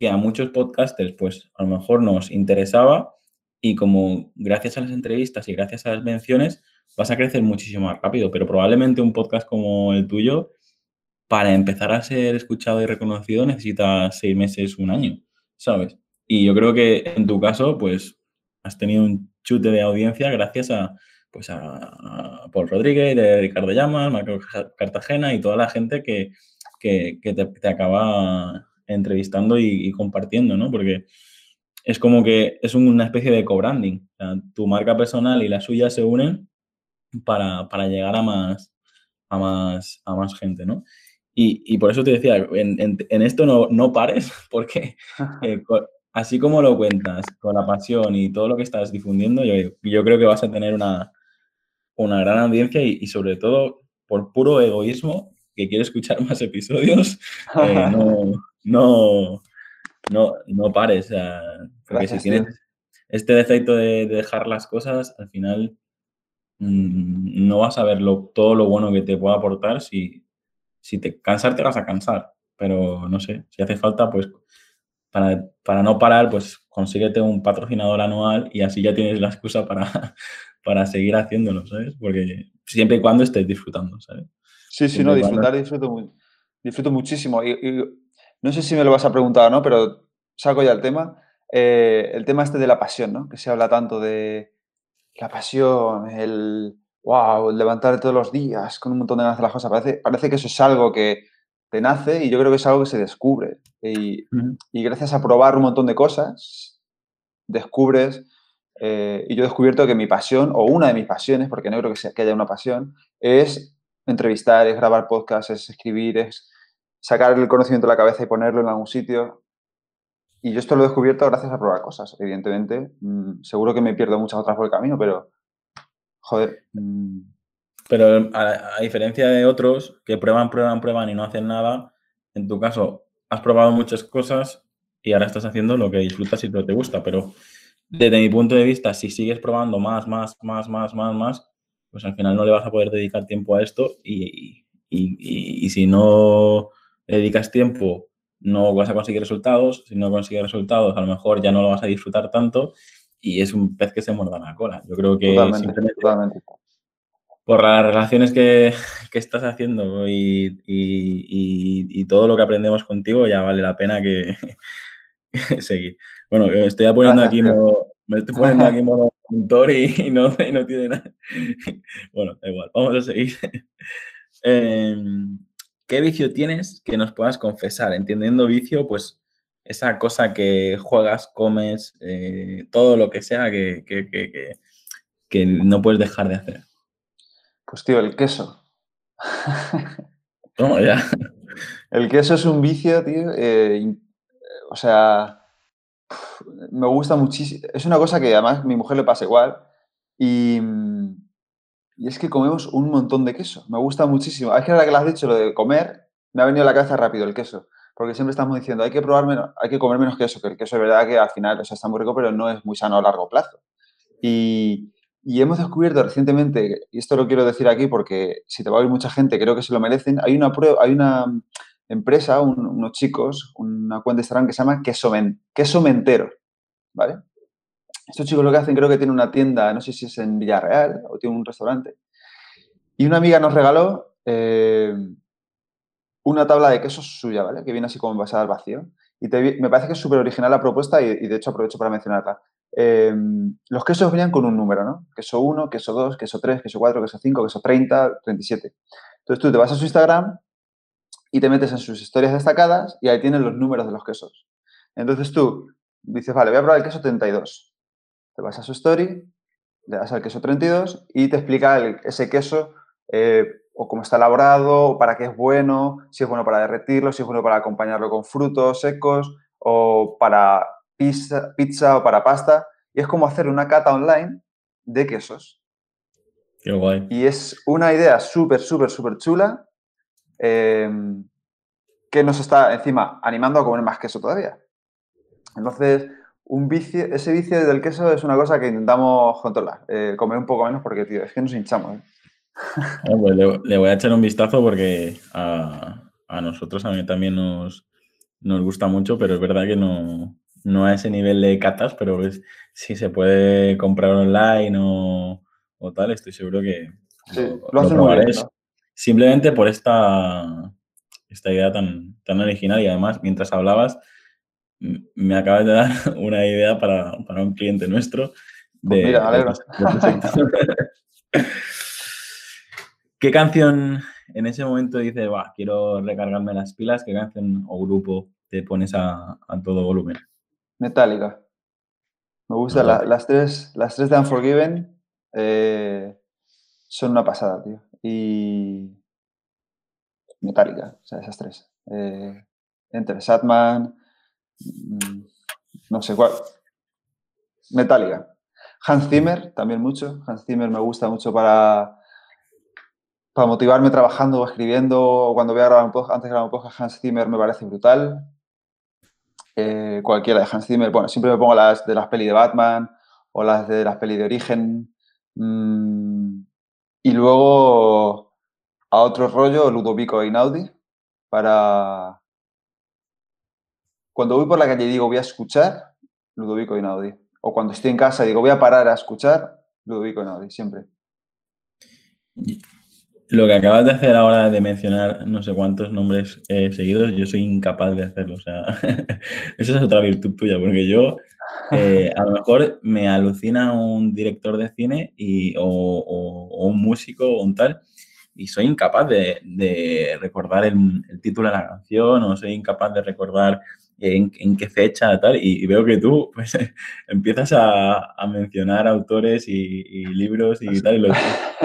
que a muchos podcasters, pues a lo mejor nos interesaba y como gracias a las entrevistas y gracias a las menciones vas a crecer muchísimo más rápido, pero probablemente un podcast como el tuyo, para empezar a ser escuchado y reconocido necesitas seis meses, un año, ¿sabes? Y yo creo que en tu caso, pues has tenido un chute de audiencia gracias a, pues a, Paul Rodríguez, a Ricardo Llamas, Marco Cartagena y toda la gente que, que, te, acaba entrevistando y, compartiendo, ¿no? Porque es como que es una especie de co-branding. Tu marca personal y la suya se unen para, para llegar a más, a, más, a más gente, ¿no? Y, y por eso te decía, en, en, en esto no, no, pares, porque eh, así como lo cuentas, con la pasión y todo lo que estás difundiendo, yo, yo creo que vas a tener una, una gran audiencia y, y sobre todo por puro egoísmo, que quiere escuchar más episodios, eh, no, no, no, no pares. O sea, porque Gracias, si tienes tío. este defecto de, de, dejar las cosas, al final no vas a ver lo, todo lo bueno que te pueda aportar. Si, si te cansar, te vas a cansar. Pero no sé, si hace falta, pues para, para no parar, pues consíguete un patrocinador anual y así ya tienes la excusa para, para seguir haciéndolo, ¿sabes? Porque siempre y cuando estés disfrutando, ¿sabes? Sí, sí, siempre no, disfrutar, disfruto, disfruto muchísimo. Y, y no sé si me lo vas a preguntar no, pero saco ya el tema. Eh, el tema este de la pasión, ¿no? Que se habla tanto de la pasión, el wow, levantar todos los días con un montón de ganas de las cosas. Parece, parece que eso es algo que te nace y yo creo que es algo que se descubre. Y, mm. y gracias a probar un montón de cosas, descubres. Eh, y yo he descubierto que mi pasión, o una de mis pasiones, porque no creo que, sea, que haya una pasión, es entrevistar, es grabar podcasts, es escribir, es sacar el conocimiento de la cabeza y ponerlo en algún sitio. Y yo esto lo he descubierto gracias a probar cosas, evidentemente. Mm, seguro que me pierdo muchas otras por el camino, pero, joder. Mm. Pero a, a, diferencia de otros que prueban, prueban, prueban y no hacen nada, en tu caso has probado muchas cosas y ahora estás haciendo lo que disfrutas y lo que te gusta, pero desde mi punto de vista, si sigues probando más, más, más, más, más, más, pues al final no le vas a poder dedicar tiempo a esto y, y, y si no dedicas tiempo no vas a conseguir resultados, si no consigues resultados a lo mejor ya no lo vas a disfrutar tanto y es un pez que se muerda la cola. Yo creo que totalmente, por las relaciones que, que estás haciendo y, y, todo lo que aprendemos contigo ya vale la pena que, seguir. Bueno, estoy poniendo aquí me estoy poniendo aquí modo y, no, y no tiene nada. Bueno, da igual, vamos a seguir. Em, ¿Qué vicio tienes que nos puedas confesar? Entendiendo vicio, pues esa cosa que juegas, comes, eh, todo lo que sea que, que, no puedes dejar de hacer. Pues tío, el queso. ¿Cómo ya? El queso es un vicio, tío. Eh, o sea, me gusta muchísimo. Es una cosa que además a mi mujer le pasa igual. Y, y es que comemos un montón de queso. Me gusta muchísimo. Es que ahora que lo has dicho, lo de comer, me ha venido a la cabeza rápido el queso. Porque siempre estamos diciendo, hay que probar menos, hay que comer menos queso, que el queso es verdad que al final está muy rico, pero no es muy sano a largo plazo. Y, y hemos descubierto recientemente, y esto lo quiero decir aquí porque si te va a oír mucha gente, creo que se lo merecen, hay una, hay una empresa, unos chicos, una cuenta de Instagram que se llama Queso, queso Mentero, ¿vale? Estos chicos lo que hacen, creo que tienen una tienda, no sé si es en Villarreal o tiene un restaurante. Y una amiga nos regaló eh, una tabla de quesos suya, ¿vale? Que viene así como envasada al vacío. Y me parece que es súper original la propuesta y, de hecho aprovecho para mencionarla. Eh, los quesos venían con un número, ¿no? Queso 1, queso 2, queso 3, queso 4, queso 5, queso 30, 37. Entonces tú te vas a su Instagram y te metes en sus historias destacadas y ahí tienen los números de los quesos. Entonces tú dices, vale, voy a probar el queso 32 te vas a su story, le das al queso 32 y te explica ese queso eh, o cómo está elaborado, para qué es bueno, si es bueno para derretirlo, si es bueno para acompañarlo con frutos secos o para pizza, pizza o para pasta. Y es como hacer una cata online de quesos. Qué guay. Y es una idea súper, súper, súper chula em, que nos está encima animando a comer más queso todavía. Entonces, un vicio, ese vicio del queso es una cosa que intentamos controlar, eh, comer un poco menos porque, tío, es que nos hinchamos. ¿eh? Ah, pues le, voy a echar un vistazo porque a, nosotros a mí también nos, nos, gusta mucho, pero es verdad que no, no a ese nivel de catas, pero si se puede comprar online o, tal, estoy seguro que lo, probaré. Simplemente por esta, esta idea tan, tan original y además, mientras hablabas, me acabas de dar una idea para, un cliente nuestro. Pues mira, ¿Qué canción en ese momento dices, va, quiero recargarme las pilas? ¿Qué canción o grupo te pones a, todo volumen? Metallica. Me gusta, las, tres, las tres de Unforgiven eh, son una pasada, tío. Y Metallica, o sea, esas tres. Eh, Enter Satman, no sé cuál. Metallica. Hans Zimmer, también mucho. Hans Zimmer me gusta mucho para, para motivarme trabajando o escribiendo. O cuando voy a grabar antes de grabar un podcast, Hans Zimmer me parece brutal. Eh, cualquiera de Hans Zimmer. Bueno, siempre me pongo las de las peli de Batman o las de las peli de origen. Mm, y luego a otro rollo, Ludovico Einaudi, para, cuando voy por la calle y digo voy a escuchar, Ludovico Inaudi. O cuando estoy en casa y digo voy a parar a escuchar, Ludovico Inaudi, siempre. Lo que acabas de hacer ahora de mencionar no sé cuántos nombres eh, seguidos, yo soy incapaz de hacerlo. O sea, esa es otra virtud tuya, porque yo eh, a lo mejor me alucina un director de cine y, o, un músico o un tal, y soy incapaz de, recordar el, el, título de la canción o soy incapaz de recordar en, qué fecha, tal, y, veo que tú pues, empiezas a, mencionar autores y, libros y tal, y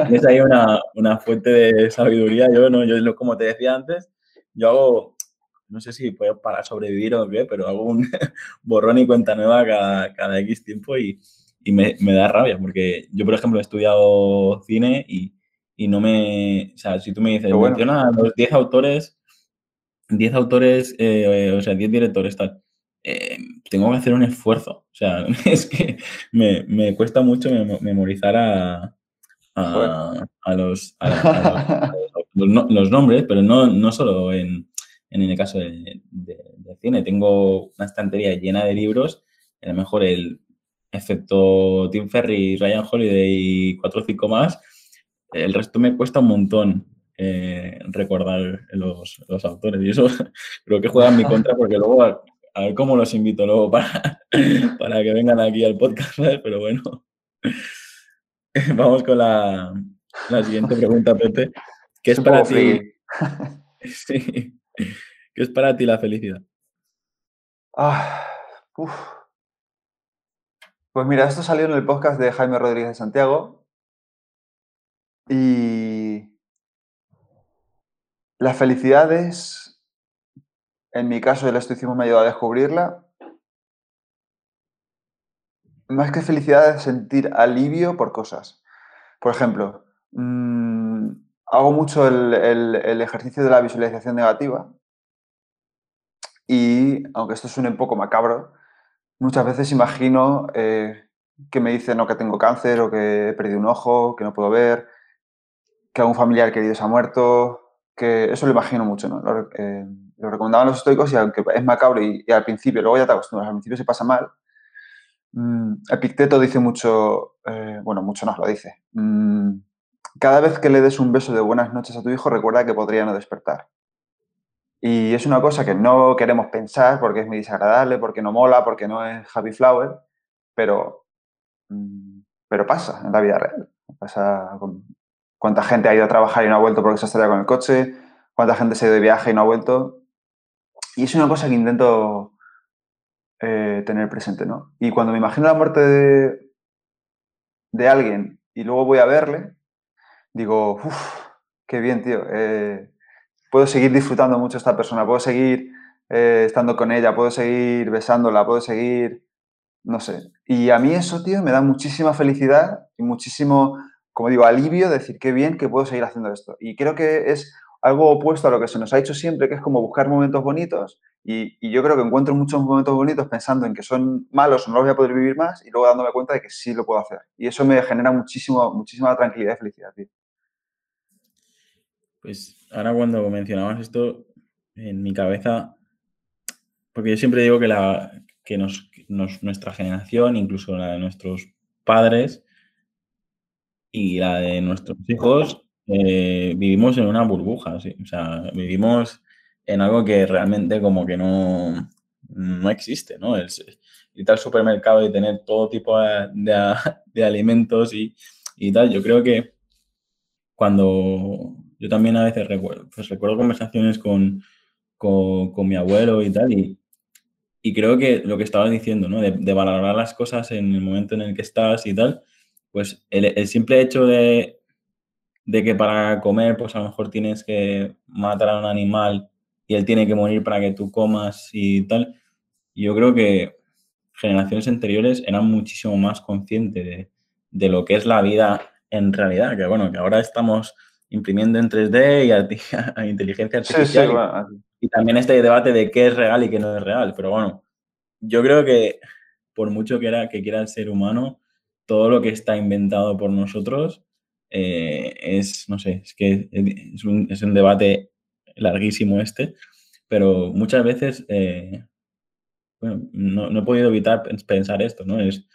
tienes ahí una, una, fuente de sabiduría, yo no, yo como te decía antes, yo hago, no sé si puedo para sobrevivir o qué, pero hago un borrón y cuenta nueva cada, cada X tiempo y, y me, me, da rabia, porque yo, por ejemplo, he estudiado cine y, y no me, o sea, si tú me dices, bueno. menciona los 10 autores 10 autores, eh, o sea, 10 directores, tal. eh, tengo que hacer un esfuerzo. O sea, es que me, cuesta mucho memorizar a, los, los, nombres, pero no, no solo en, en el caso de, cine. Tengo una estantería llena de libros, a lo mejor el excepto Tim Ferry, Ryan Holiday y cuatro o cinco más, el resto me cuesta un montón eh, recordar los, los, autores y eso creo que juega en mi contra porque luego a, ver cómo los invito luego para, para que vengan aquí al podcast, pero bueno. Vamos con la, la siguiente pregunta, Pepe. ¿Qué es, para ti? Sí. ¿Qué es para ti la felicidad? Ah, pues mira, esto salió en el podcast de Jaime Rodríguez de Santiago y la felicidad es, en mi caso el estoicismo me ha ayudado a descubrirla, más que felicidad es sentir alivio por cosas. Por ejemplo, mm, hago mucho el, ejercicio de la visualización negativa y, aunque esto suene un poco macabro, muchas veces imagino eh, que me dicen no, que tengo cáncer o que he perdido un ojo, que no puedo ver, que algún familiar querido se ha muerto, que eso lo imagino mucho, ¿no? Lo, eh, recomendaban los estoicos y aunque es macabro y, al principio, luego ya te acostumbras, al principio se pasa mal. Mm, Epicteto dice mucho, eh, bueno, mucho nos lo dice. Mm, cada vez que le des un beso de buenas noches a tu hijo, recuerda que podría no despertar. Y es una cosa que no queremos pensar porque es muy desagradable, porque no mola, porque no es happy flower, pero, mm, pero pasa en la vida real. Pasa cuánta gente ha ido a trabajar y no ha vuelto porque se ha estrellado con el coche, cuánta gente se ha ido de viaje y no ha vuelto. Y es una cosa que intento eh, tener presente, ¿no? Y cuando me imagino la muerte de, de alguien y luego voy a verle, digo, uff, qué bien, tío. Eh, puedo seguir disfrutando mucho esta persona, puedo seguir eh, estando con ella, puedo seguir besándola, puedo seguir, no sé. Y a mí eso, tío, me da muchísima felicidad y muchísimo como digo, alivio, decir qué bien que puedo seguir haciendo esto. Y creo que es algo opuesto a lo que se nos ha hecho siempre, que es como buscar momentos bonitos. Y, yo creo que encuentro muchos momentos bonitos pensando en que son malos o no los voy a poder vivir más y luego dándome cuenta de que sí lo puedo hacer. Y eso me genera muchísimo, muchísima tranquilidad y felicidad, Pues ahora cuando mencionabas esto, en mi cabeza, porque yo siempre digo que, la, que nos, nuestra generación, incluso la de nuestros padres, y la de nuestros hijos, eh, vivimos en una burbuja, ¿sí? O sea, vivimos en algo que realmente como que no, no existe, ¿no? El, ir al supermercado y tener todo tipo de, alimentos y, tal. Yo creo que cuando yo también a veces recuerdo, pues recuerdo conversaciones con, con, mi abuelo y tal, y, y, creo que lo que estabas diciendo, ¿no? De, de, valorar las cosas en el momento en el que estás y tal, pues el, simple hecho de, que para comer, pues a lo mejor tienes que matar a un animal y él tiene que morir para que tú comas y tal, yo creo que generaciones anteriores eran muchísimo más conscientes de, lo que es la vida en realidad, que bueno, que ahora estamos imprimiendo en 3D y a inteligencia artificial. y, también este debate de qué es real y qué no es real. Pero bueno, yo creo que por mucho que, era, que quiera el ser humano, todo lo que está inventado por nosotros eh, es, no sé, es que es un, es un, debate larguísimo este, pero muchas veces, eh, bueno, no, he podido evitar pensar esto, ¿no? Es,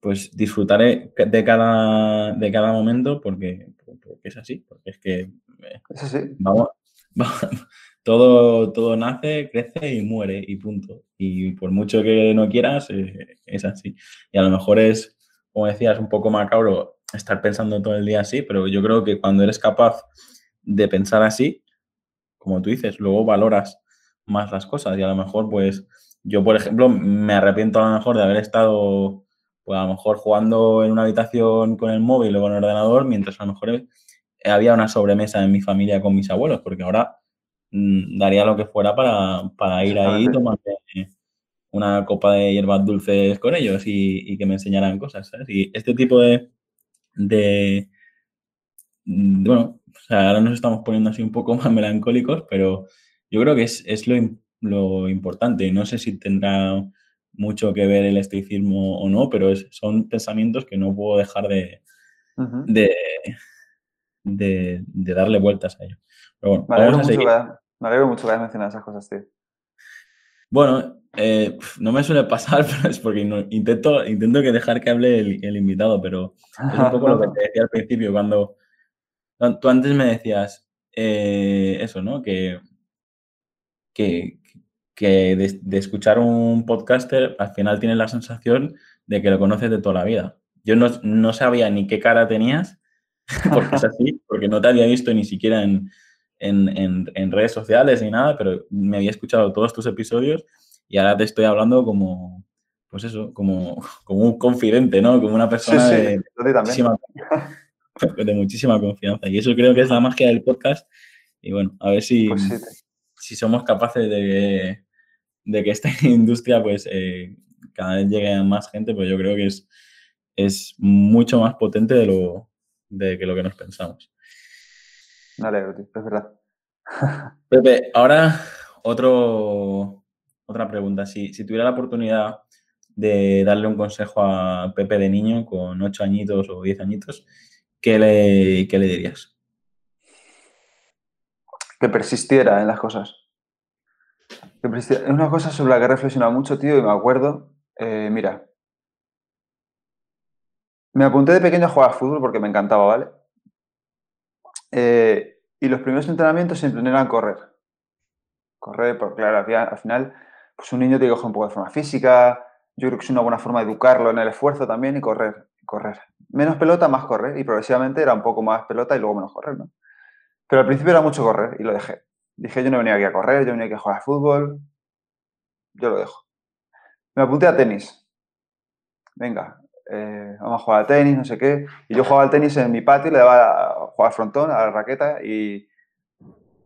pues disfrutaré de cada, de cada momento porque, porque es así, porque es que eh, ¿Es así? Vamos, todo, todo nace, crece y muere y punto. Y por mucho que no quieras, es así. Y a lo mejor es como decías, un poco macabro estar pensando todo el día así, pero yo creo que cuando eres capaz de pensar así, como tú dices, luego valoras más las cosas y a lo mejor, pues, yo, por ejemplo, me arrepiento a lo mejor de haber estado, pues, a lo mejor jugando en una habitación con el móvil o con el ordenador, mientras a lo mejor había una sobremesa en mi familia con mis abuelos, porque ahora mm, daría lo que fuera para, para ir ahí y tomar una copa de hierbas dulces con ellos y, que me enseñaran cosas, ¿sabes? Y este tipo de, de, bueno, ahora nos estamos poniendo así un poco más melancólicos, pero yo creo que es, lo, lo importante. No sé si tendrá mucho que ver el estoicismo o no, pero son pensamientos que no puedo dejar de, de, de, darle vueltas a ellos. me, alegro mucho que, me alegro mucho que hayas mencionado esas cosas, tío. Bueno, eh, no me suele pasar, pero es porque intento, intento que dejar que hable el, invitado, pero es un poco lo que te decía al principio, cuando tú antes me decías eh, eso, ¿no? Que, que, que de, escuchar un podcaster al final tienes la sensación de que lo conoces de toda la vida. Yo no, no sabía ni qué cara tenías, porque es así, porque no te había visto ni siquiera en, en, en, redes sociales ni nada, pero me había escuchado todos tus episodios y ahora te estoy hablando como, pues eso, como, como un confidente, ¿no? Como una persona de, muchísima, de, muchísima, confianza. Y eso creo que es la magia del podcast. Y bueno, a ver si, pues si somos capaces de, de que esta industria pues eh, cada vez llegue a más gente, pues yo creo que es, es mucho más potente de lo de que lo que nos pensamos. Vale, es verdad. Pepe, ahora otro, otra pregunta. Si, si, tuviera la oportunidad de darle un consejo a Pepe de niño con 8 añitos o 10 añitos, ¿qué le, qué le dirías? Que persistiera en las cosas. Es una cosa sobre la que he reflexionado mucho, tío, y me acuerdo. Eh, mira, me apunté de pequeño a jugar fútbol porque me encantaba, ¿vale? Eh, y los primeros entrenamientos siempre eran correr. Correr, porque claro, al final, pues un niño tiene que coger un poco de forma física. Yo creo que es una buena forma de educarlo en el esfuerzo también y correr, correr. Menos pelota, más correr. Y progresivamente era un poco más pelota y luego menos correr, ¿no? Pero al principio era mucho correr y lo dejé. Dije, yo no venía aquí a correr, yo venía aquí a jugar a fútbol. Yo lo dejo. Me apunté a tenis. Venga, eh, vamos a jugar a tenis, no sé qué. Y yo jugaba al tenis en mi patio, le daba a jugar frontón, a la raqueta y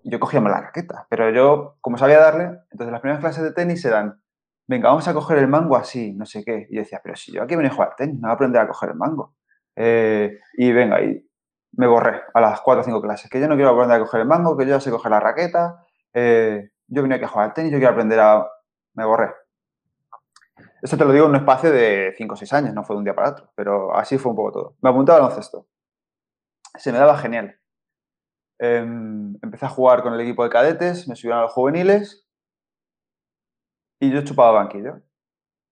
yo cogía la raqueta. Pero yo, como sabía darle, entonces las primeras clases de tenis eran, venga, vamos a coger el mango así, no sé qué. Y yo decía, pero si yo aquí venía a jugar tenis, no voy a aprender a coger el mango. Eh, y venga, y me borré a las cuatro o cinco clases, que yo no quiero aprender a coger el mango, que yo ya sé coger la raqueta, eh, yo venía aquí a jugar al tenis, yo quiero aprender a... Me borré. Esto te lo digo en un espacio de cinco o seis años, no fue de un día para otro, pero así fue un poco todo. Me apunté al baloncesto. Se me daba genial. Em, empecé a jugar con el equipo de cadetes, me subieron a los juveniles y yo chupaba banquillo.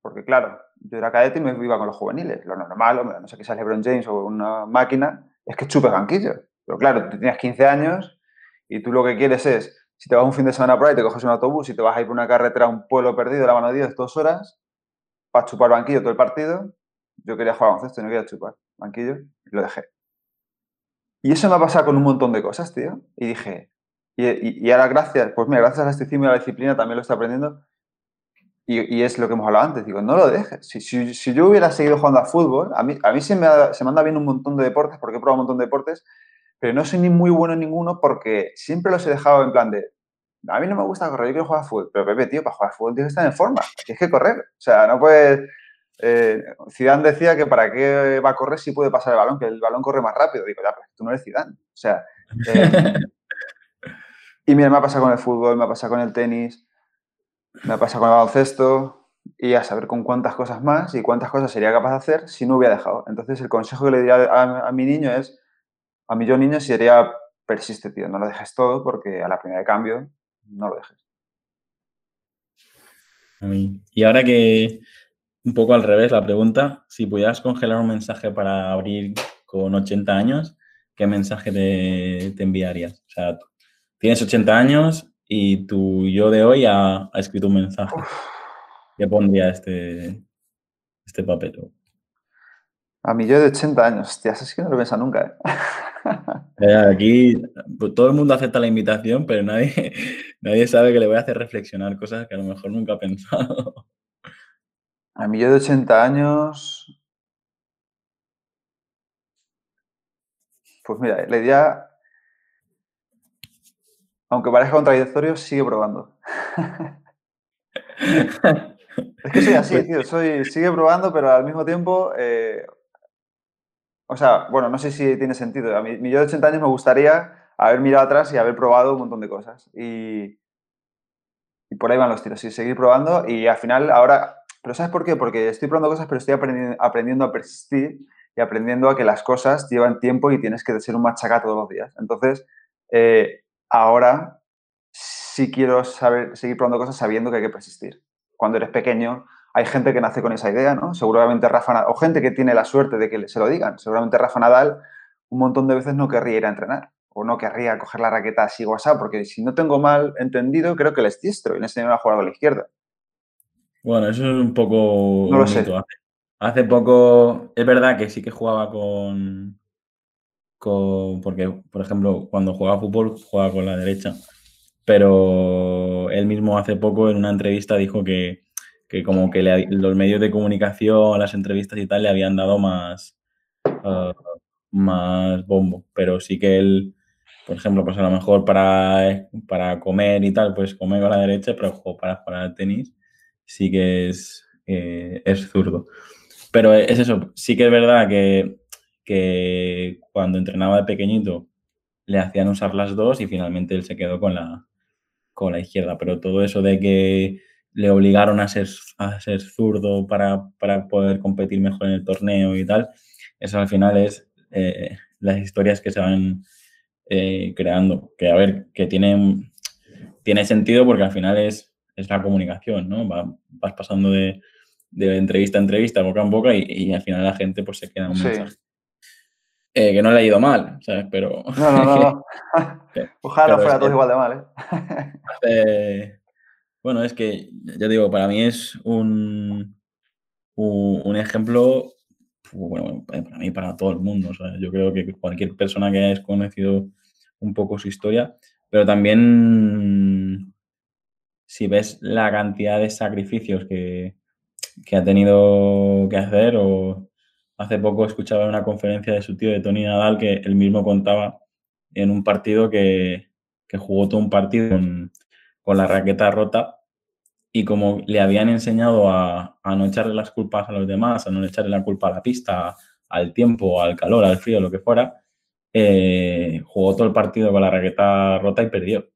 Porque claro, yo era cadete y me iba con los juveniles. Lo normal, no sé qué sea LeBron James o una máquina, es que chupes banquillo. Pero claro, tú tienes 15 años y tú lo que quieres es, si te vas un fin de semana por ahí, te coges un autobús y te vas a ir por una carretera a un pueblo perdido, la mano de Dios, dos horas, para chupar banquillo todo el partido. Yo quería jugar baloncesto y no quería chupar banquillo y lo dejé. Y eso me ha pasado con un montón de cosas, tío. Y dije, y, ahora gracias, pues mira, gracias a este y a la disciplina también lo estoy aprendiendo. Y, es lo que hemos hablado antes, digo, no lo dejes. Si, si, yo hubiera seguido jugando a fútbol, a mí, a mí se, me se me anda bien un montón de deportes, porque he probado un montón de deportes, pero no soy ni muy bueno en ninguno porque siempre los he dejado en plan de, a mí no me gusta correr, yo quiero jugar a fútbol. Pero Pepe, tío, para jugar a fútbol tienes que estar en forma, tienes que correr. O sea, no puedes... Eh, Zidane decía que para qué va a correr si puede pasar el balón, que el balón corre más rápido. Digo, ya, pero tú no eres Zidane. O sea... Eh, y mira, me ha pasado con el fútbol, me ha pasado con el tenis, me ha pasado con el baloncesto, y a saber con cuántas cosas más y cuántas cosas sería capaz de hacer si no hubiera dejado. Entonces, el consejo que le diría a, mi niño es, a mi yo niño sería, persiste, tío, no lo dejes todo porque a la primera de cambio no lo dejes. Y ahora que un poco al revés la pregunta, si pudieras congelar un mensaje para abrir con 80 años, ¿qué mensaje te, enviarías? O sea, tienes 80 años y tu yo de hoy ha, escrito un mensaje. ¿Qué pondría este, este papel? A mí yo de 80 años, hostia, eso es que no lo piensa nunca. ¿eh? Eh, aquí pues, todo el mundo acepta la invitación, pero nadie, nadie sabe que le voy a hacer reflexionar cosas que a lo mejor nunca ha pensado. A mí yo de 80 años... Pues mira, le diría... Aunque parezca contradictorio, sigue probando. es que soy así, pues tío. Soy, sigue probando, pero al mismo tiempo... Eh, o sea, bueno, no sé si tiene sentido. A mí, yo de 80 años me gustaría haber mirado atrás y haber probado un montón de cosas. Y, por ahí van los tiros, y seguir probando y al final ahora, pero ¿sabes por qué? Porque estoy probando cosas, pero estoy aprendiendo a persistir y aprendiendo a que las cosas llevan tiempo y tienes que ser un machaca todos los días. Entonces, eh, ahora sí quiero saber, seguir probando cosas sabiendo que hay que persistir. Cuando eres pequeño, hay gente que nace con esa idea, ¿no? Seguramente Rafa Nadal, o gente que tiene la suerte de que se lo digan. Seguramente Rafa Nadal un montón de veces no querría ir a entrenar o no querría coger la raqueta así WhatsApp, porque si no tengo mal entendido, creo que les diestro y le enseñaron a jugar a la izquierda. Bueno, eso es un poco... No lo sé. Hace, poco, es verdad que sí que jugaba con, con... Porque, por ejemplo, cuando jugaba fútbol, jugaba con la derecha. Pero él mismo hace poco en una entrevista dijo que, que como que los medios de comunicación, las entrevistas y tal, le habían dado más, ah, más bombo. Pero sí que él por ejemplo, pues a lo mejor para, para comer y tal, pues come con la derecha, pero para jugar al tenis sí que es, eh, es zurdo. Pero es eso, sí que es verdad que, que cuando entrenaba de pequeñito le hacían usar las dos y finalmente él se quedó con la, con la izquierda. Pero todo eso de que le obligaron a ser, a ser zurdo para, para poder competir mejor en el torneo y tal, eso al final es eh, las historias que se van eh, creando. Que a ver, que tiene, tiene sentido porque al final es, es la comunicación, ¿no? vas pasando de, de, entrevista a entrevista, boca en boca, y, al final la gente pues se queda un mensaje. Eh, que no le ha ido mal, ¿sabes? Pero. No, no, no. Ojalá fuera todo igual de mal, ¿eh? Bueno, es que, ya digo, para mí es un, un, ejemplo bueno, para mí, para todo el mundo. yo creo que cualquier persona que haya conocido un poco su historia, pero también si ves la cantidad de sacrificios que, ha tenido que hacer, o hace poco escuchaba una conferencia de su tío de Tony Nadal que él mismo contaba en un partido que, jugó todo un partido con la raqueta rota y como le habían enseñado a, no echarle las culpas a los demás, a no echarle la culpa a la pista, al tiempo, al calor, al frío, lo que fuera, eh, jugó todo el partido con la raqueta rota y perdió.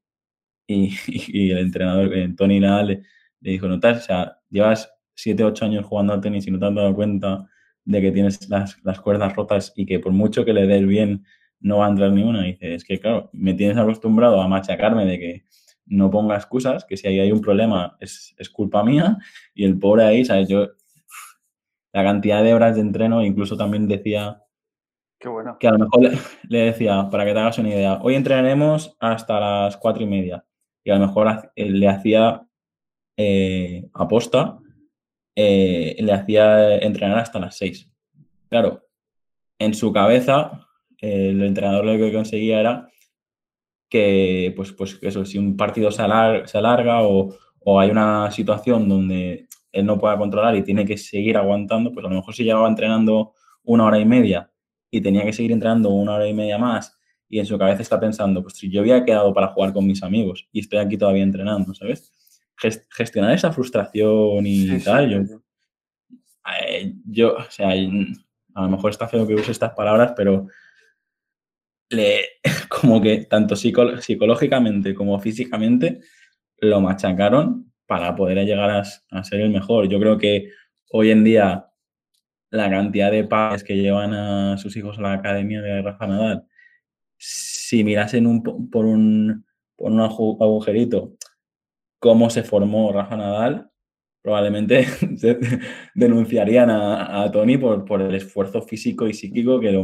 Y, el entrenador, eh, Tony Nadal, le, dijo, notas, o sea, llevas 7, 8 años jugando al tenis y no te has dado cuenta de que tienes las, las cuerdas rotas y que por mucho que le des bien no va a entrar ni una. Y dice, es que claro, me tienes acostumbrado a machacarme de que no ponga excusas, que si ahí hay un problema es, culpa mía y el pobre ahí, ¿sabes? Yo, la cantidad de horas de entreno, incluso también decía Qué bueno. que a lo mejor le, decía, para que te hagas una idea, hoy entrenaremos hasta las cuatro y media y a lo mejor le hacía eh, aposta, eh, le hacía entrenar hasta las seis. Claro, en su cabeza, el entrenador lo que conseguía era que, pues, pues eso, si un partido se alarga, o, hay una situación donde él no pueda controlar y tiene que seguir aguantando, pues a lo mejor si llevaba entrenando una hora y media y tenía que seguir entrenando una hora y media más y en su cabeza está pensando, pues si yo había quedado para jugar con mis amigos y estoy aquí todavía entrenando, ¿sabes? gestionar esa frustración y tal, yo, eh, yo, o sea, a lo mejor está feo que use estas palabras, pero como que tanto psicológicamente como físicamente lo machacaron para poder llegar a, ser el mejor. Yo creo que hoy en día la cantidad de padres que llevan a sus hijos a la academia de Rafa Nadal, si mirasen por, un, agujerito cómo se formó Rafa Nadal, probablemente denunciarían a, Tony por, por, el esfuerzo físico y psíquico que lo,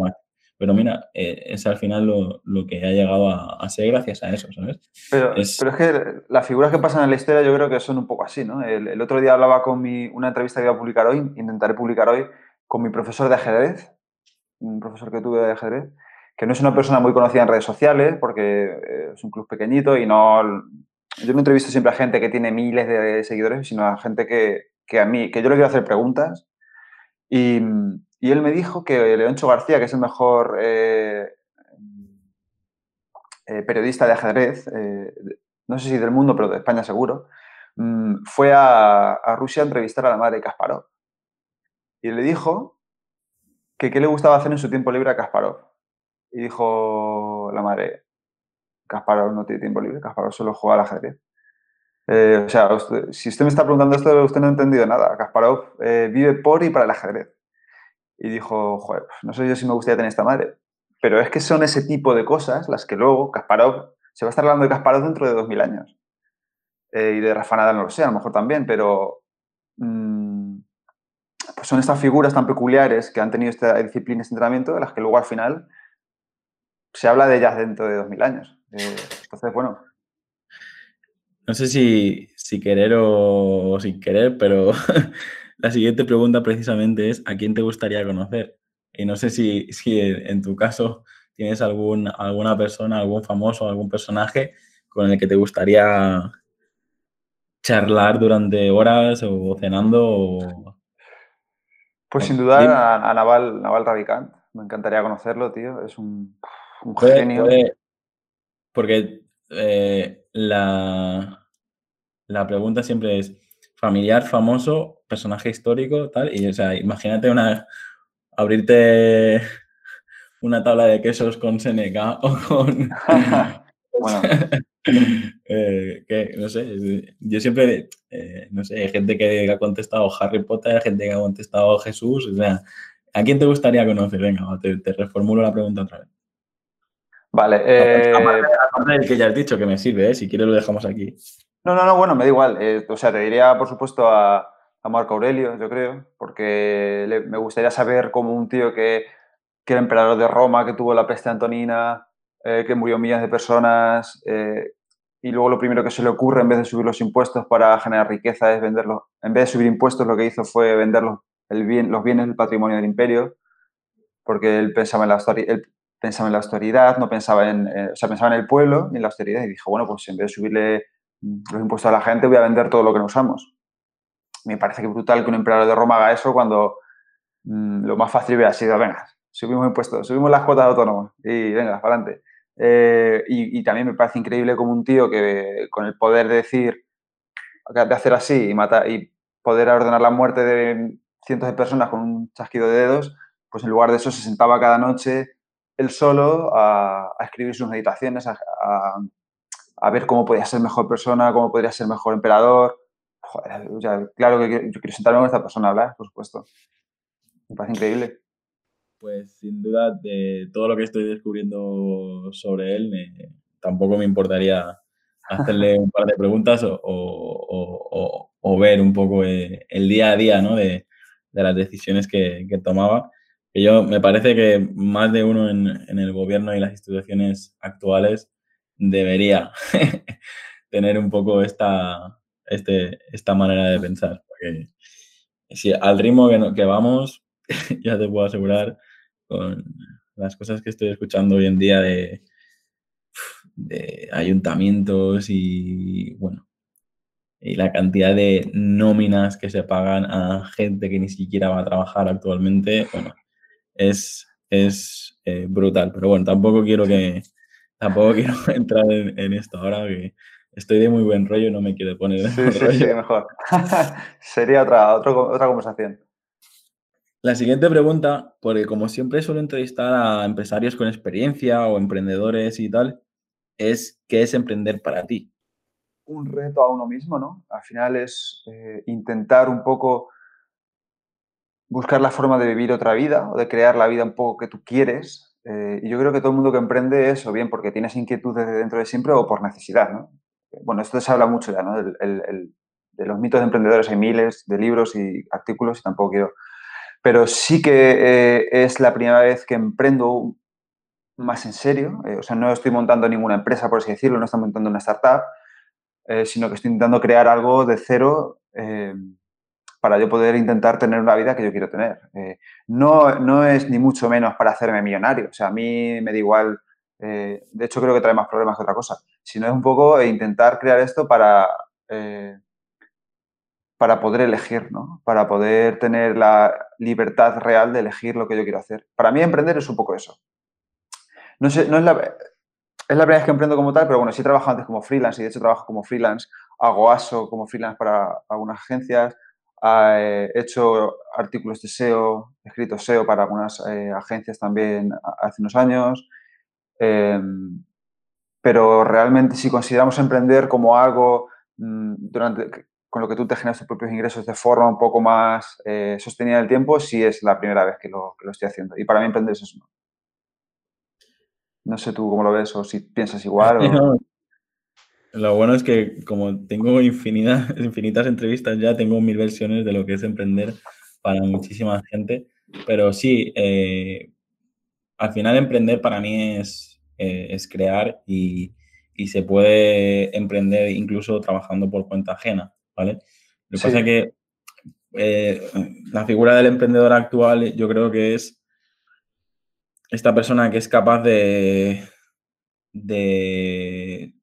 pero mira, eh, es al final lo, que ha llegado a, ser gracias a eso, ¿sabes? Pero es... que las figuras que pasan en la historia yo creo que son un poco así, ¿no? El, otro día hablaba con mi, una entrevista que iba a publicar hoy, intentaré publicar hoy, con mi profesor de ajedrez, un profesor que tuve de ajedrez, que no es una persona muy conocida en redes sociales porque eh, es un club pequeñito y no... Yo no entrevisto siempre a gente que tiene miles de seguidores, sino a gente que, que a mí, que yo le quiero hacer preguntas y, y él me dijo que Leoncho García, que es el mejor eh, eh, periodista de ajedrez, eh, no sé si del mundo, pero de España seguro, mm, fue a, Rusia a entrevistar a la madre de Kasparov. Y le dijo que qué le gustaba hacer en su tiempo libre a Kasparov. Y dijo la madre, Kasparov no tiene tiempo libre, Kasparov solo juega al ajedrez. O sea, si usted me está preguntando esto, usted no ha entendido nada. Kasparov vive por y para el ajedrez. Y dijo, joder, pues no sé yo si me gustaría tener esta madre. Pero es que son ese tipo de cosas las que luego Kasparov, se va a estar hablando de Kasparov dentro de 2000 años. Eh, y de Rafa Nadal no lo sé, a lo mejor también, pero mm, pues son estas figuras tan peculiares que han tenido esta disciplina, este entrenamiento, de las que luego al final se habla de ellas dentro de 2000 años. entonces, bueno, no sé si, si querer o, sin querer, pero la siguiente pregunta precisamente es ¿a quién te gustaría conocer? Y no sé si, si en tu caso tienes algún, alguna persona, algún famoso, algún personaje con el que te gustaría charlar durante horas o cenando. Pues sin duda a, Naval, Naval Ravikant. Me encantaría conocerlo, tío. Es un, genio. porque eh, la, la pregunta siempre es familiar, famoso, personaje histórico, tal. Y, o sea, imagínate una, abrirte una tabla de quesos con Seneca o con... bueno. Eh, que, no sé, yo siempre, eh, no sé, hay gente que ha contestado Harry Potter, hay gente que ha contestado Jesús, o sea, ¿a quién te gustaría conocer? Venga, te, te reformulo la pregunta otra vez. Vale. Eh... Aparte del que ya has dicho, que me sirve, ¿eh? si quieres lo dejamos aquí. No, no, no, bueno, me da igual. O sea, te diría, por supuesto, a, a Marco Aurelio, yo creo, porque me gustaría saber cómo un tío que, que, era emperador de Roma, que tuvo la peste antonina, eh, que murió millones de personas, eh, y luego lo primero que se le ocurre, en vez de subir los impuestos para generar riqueza, es venderlos. En vez de subir impuestos, lo que hizo fue vender los, bienes del patrimonio del imperio, porque él pensaba en la, él pensaba en austeridad, no pensaba en, o sea, pensaba en el pueblo y en la austeridad, y dijo, bueno, pues en vez de subirle los impuestos a la gente, voy a vender todo lo que no usamos. Me parece que brutal que un emperador de Roma haga eso cuando mm, lo más fácil hubiera sido, venga, subimos impuestos, subimos las cuotas autónomas y venga, para adelante. Eh, y, también me parece increíble como un tío que con el poder de decir, de hacer así y, matar, y poder ordenar la muerte de cientos de personas con un chasquido de dedos, pues en lugar de eso se sentaba cada noche él solo a, escribir sus meditaciones, a, a ver cómo podría ser mejor persona, cómo podría ser mejor emperador. Claro que yo quiero sentarme con esta persona a hablar, por supuesto. Me parece increíble. Pues sin duda, de todo lo que estoy descubriendo sobre él, tampoco me importaría hacerle un par de preguntas o, ver un poco eh, el día a día ¿no? de, las decisiones que, tomaba. Que yo me parece que más de uno en, en el gobierno y las instituciones actuales debería tener un poco esta, este, esta manera de pensar. Porque si al ritmo que, que vamos, ya te puedo asegurar con las cosas que estoy escuchando hoy en día de, de ayuntamientos y bueno, y la cantidad de nóminas que se pagan a gente que ni siquiera va a trabajar actualmente, bueno, es, es eh, brutal. Pero bueno, tampoco quiero que, Tampoco quiero entrar en, esto ahora, que estoy de muy buen rollo y no me quiero poner sí, sí, Sí, mejor. Sería otra, otra conversación. La siguiente pregunta, porque como siempre suelo entrevistar a empresarios con experiencia o emprendedores y tal, es ¿qué es emprender para ti? Un reto a uno mismo, ¿no? Al final es eh, intentar un poco buscar la forma de vivir otra vida o de crear la vida un poco que tú quieres eh, y yo creo que todo el mundo que emprende es o bien porque tienes inquietud desde dentro de siempre o por necesidad, ¿no? Bueno, esto se habla mucho ya, ¿no? de los mitos de emprendedores hay miles de libros y artículos y tampoco quiero... Pero sí que eh, es la primera vez que emprendo más en serio. Eh, o sea, no estoy montando ninguna empresa, por así decirlo, no estoy montando una startup, sino que estoy intentando crear algo de cero para yo poder intentar tener una vida que yo quiero tener. Eh, no, no es ni mucho menos para hacerme millonario. O sea, a mí me da igual, eh, de hecho creo que trae más problemas que otra cosa, sino es un poco intentar crear esto para, eh, para poder elegir, ¿no? Para poder tener la libertad real de elegir lo que yo quiero hacer. Para mí emprender es un poco eso. No, sé, no es la, es la primera vez que emprendo como tal, pero bueno, sí he trabajado antes como freelance y de hecho trabajo como freelance, hago ASO como freelance para algunas agencias, He hecho artículos de SEO, he escrito SEO para algunas eh, agencias también hace unos años. Em, pero realmente si consideramos emprender como algo mm, durante, con lo que tú te generas tus propios ingresos de forma un poco más eh, sostenida en el tiempo, sí es la primera vez que lo, que lo, estoy haciendo. Y para mí emprender es eso. No sé tú cómo lo ves o si piensas igual. O... Lo bueno es que como tengo infinidad, infinitas entrevistas ya, tengo mil versiones de lo que es emprender para muchísima gente. Pero sí, eh, al final emprender para mí es, eh, es crear y, y, se puede emprender incluso trabajando por cuenta ajena, ¿vale? Lo que sí. pasa es que eh, la figura del emprendedor actual yo creo que es esta persona que es capaz de, de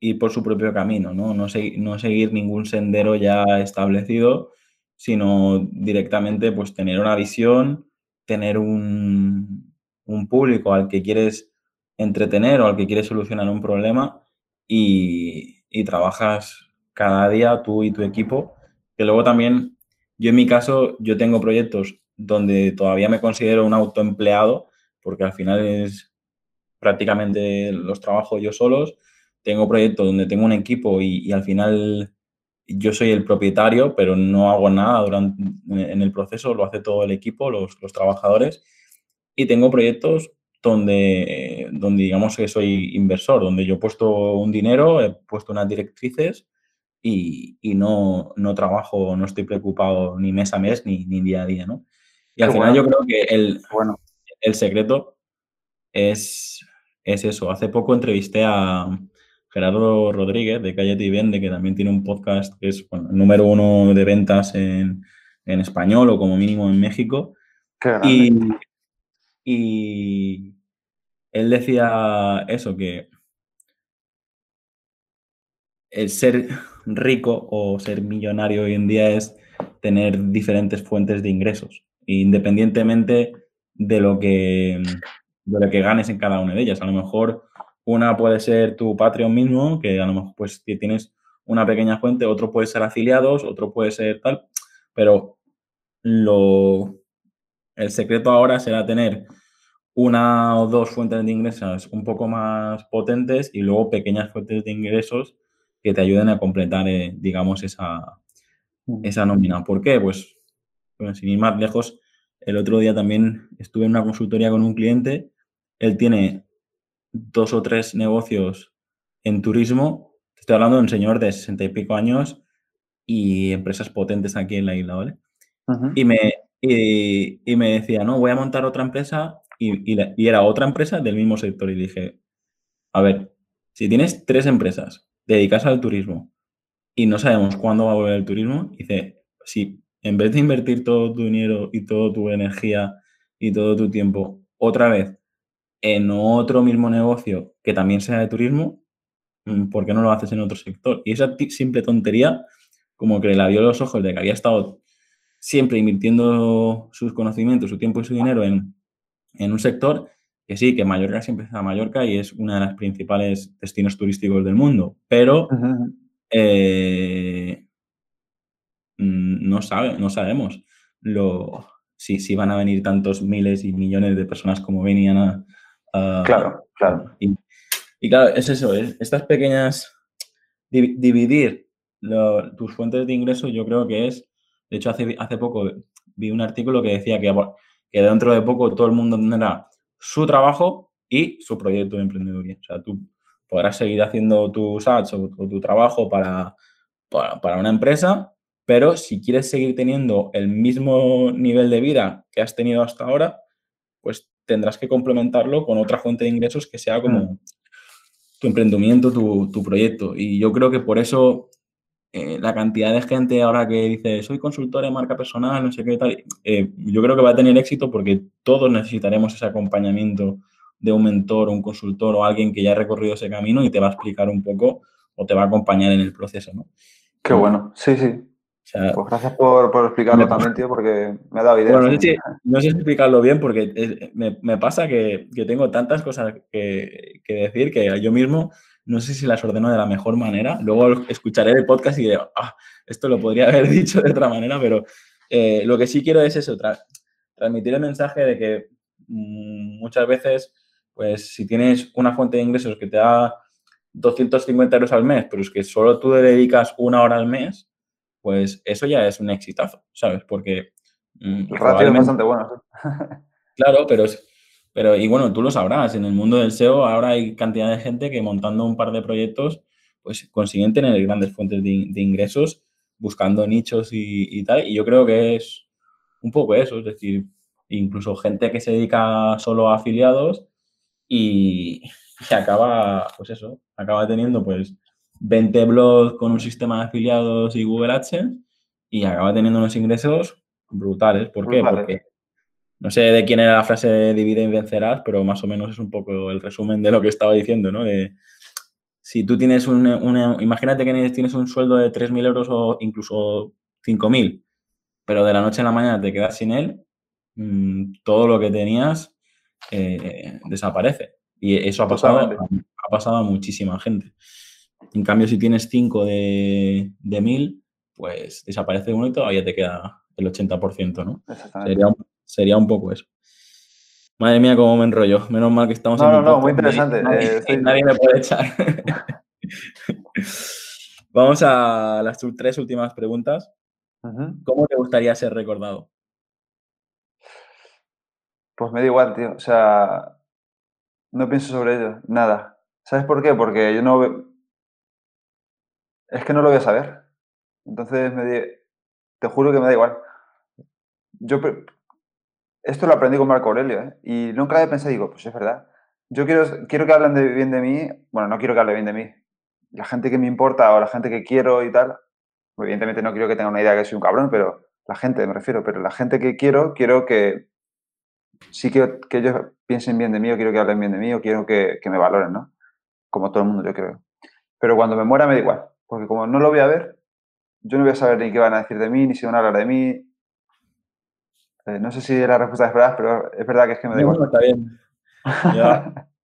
ir por su propio camino, ¿no? No, se, no seguir ningún sendero ya establecido, sino directamente pues tener una visión, tener un, un, público al que quieres entretener o al que quieres solucionar un problema y, trabajas cada día tú y tu equipo. Que luego también, yo en mi caso, yo tengo proyectos donde todavía me considero un autoempleado, porque al final es prácticamente los trabajo yo solos. Tengo proyectos donde tengo un equipo y, y al final yo soy el propietario, pero no hago nada durante, en el proceso, lo hace todo el equipo, los, los trabajadores. Y tengo proyectos donde, donde digamos que soy inversor, donde yo he puesto un dinero, he puesto unas directrices y, y no, no, trabajo, no estoy preocupado ni mes a mes ni, ni día a día, ¿no? Y al Qué final bueno. yo creo que el, bueno. el secreto es, es eso. Hace poco entrevisté a, Gerardo Rodríguez de Cállate y Vende, que también tiene un podcast que es bueno, el número uno de ventas en, en, español o como mínimo en México. Y, y, él decía eso, que el ser rico o ser millonario hoy en día es tener diferentes fuentes de ingresos, independientemente de lo que, de lo que ganes en cada una de ellas. A lo mejor una puede ser tu Patreon mismo, que a lo mejor pues tienes una pequeña fuente, otro puede ser afiliados, otro puede ser tal, pero lo, el secreto ahora será tener una o dos fuentes de ingresos un poco más potentes y luego pequeñas fuentes de ingresos que te ayuden a completar, eh, digamos, esa, esa nómina. ¿Por qué? Pues, sin ir más lejos, el otro día también estuve en una consultoría con un cliente, él tiene dos o tres negocios en turismo. Estoy hablando de un señor de sesenta y pico años y empresas potentes aquí en la isla, ¿vale? Y, me, y, me decía, no, voy a montar otra empresa y, era otra empresa del mismo sector. Y dije, a ver, si tienes tres empresas dedicadas al turismo y no sabemos cuándo va a volver el turismo, dice, si en vez de invertir todo tu dinero y toda tu energía y todo tu tiempo otra vez en otro mismo negocio que también sea de turismo, mm, ¿por qué no lo haces en otro sector? Y esa simple tontería, como que le abrió los ojos de que había estado siempre invirtiendo sus conocimientos, su tiempo y su dinero en, en un sector que sí, que Mallorca siempre está a Mallorca y es una de las principales destinos turísticos del mundo, pero eh, mm, no, sabe, no sabemos lo, si, si van a venir tantos miles y millones de personas como venían a, claro, claro. Y, y, claro, es eso, es, estas pequeñas, di, dividir lo, tus fuentes de ingresos yo creo que es, de hecho hace, hace poco vi un artículo que decía que, que dentro de poco todo el mundo tendrá su trabajo y su proyecto de emprendeduría. O sea, tú podrás seguir haciendo tus ads o, o tu trabajo para, para, para una empresa, pero si quieres seguir teniendo el mismo nivel de vida que has tenido hasta ahora, pues tendrás que complementarlo con otra fuente de ingresos que sea como mm. tu emprendimiento, tu, tu, proyecto. Y yo creo que por eso eh, la cantidad de gente ahora que dice soy consultor de marca personal, no sé qué tal, eh, yo creo que va a tener éxito porque todos necesitaremos ese acompañamiento de un mentor, un consultor o alguien que ya ha recorrido ese camino y te va a explicar un poco o te va a acompañar en el proceso, ¿no? Qué bueno, sí, sí. O sea, pues gracias por, por explicarlo me, también, tío, porque me ha dado ideas. Bueno, no, sé si, no sé explicarlo bien porque es, me, me, pasa que, que, tengo tantas cosas que, que, decir que yo mismo no sé si las ordeno de la mejor manera. Luego escucharé el podcast y diré, ah, esto lo podría haber dicho de otra manera, pero eh, lo que sí quiero es eso, tra transmitir el mensaje de que mmm, muchas veces, pues si tienes una fuente de ingresos que te da 250 euros al mes, pero es que solo tú le dedicas una hora al mes, pues eso ya es un exitazo, ¿sabes? Porque... Mm, el ratio es bastante bueno. claro, pero, pero, y bueno, tú lo sabrás, en el mundo del SEO ahora hay cantidad de gente que montando un par de proyectos, pues consiguen tener grandes fuentes de, ingresos buscando nichos y, y tal, y yo creo que es un poco eso, es decir, incluso gente que se dedica solo a afiliados y, que acaba, pues eso, acaba teniendo pues 20 blogs con un sistema de afiliados y Google AdSense y acaba teniendo unos ingresos brutales. ¿Por qué? Porque no sé de quién era la frase de divide y vencerás, pero más o menos es un poco el resumen de lo que estaba diciendo, ¿no? De, si tú tienes un, una, imagínate que tienes un sueldo de 3.000 euros o incluso 5.000, pero de la noche a la mañana te quedas sin él, mm, todo lo que tenías eh, desaparece. Y eso ha pasado, ha pasado a muchísima gente. En cambio, si tienes 5 de, de 1000, pues desaparece uno y todavía te queda el 80%, ¿no? Sería, sería un poco eso. Madre mía, cómo me enrollo. Menos mal que estamos en. No, no, no, muy interesante. Nadie, eh, nadie me puede echar. Vamos a las tres últimas preguntas. ¿Cómo te gustaría ser recordado? Pues me da igual, tío. O sea, no pienso sobre ello, nada. ¿Sabes por qué? Porque yo no... Es que no lo voy a saber. Entonces, me te juro que me da igual. Yo esto lo aprendí con Marco Aurelio, ¿eh? Y nunca había pensado, digo, pues es verdad. Yo quiero, quiero que hablen de, bien de mí. Bueno, no quiero que hable bien de mí. La gente que me importa o la gente que quiero y tal. Evidentemente no quiero que tenga una idea que soy un cabrón, pero la gente, me refiero. Pero la gente que quiero, quiero que sí que, que ellos piensen bien de mí o quiero que hablen bien de mí o quiero que, me valoren, ¿no? Como todo el mundo, yo creo. Pero cuando me muera me da igual, porque como no lo voy a ver, yo no voy a saber ni qué van a decir de mí, ni si van a hablar de mí. Eh, no sé si la respuesta es verdad, pero es verdad que es que me da igual. está bien.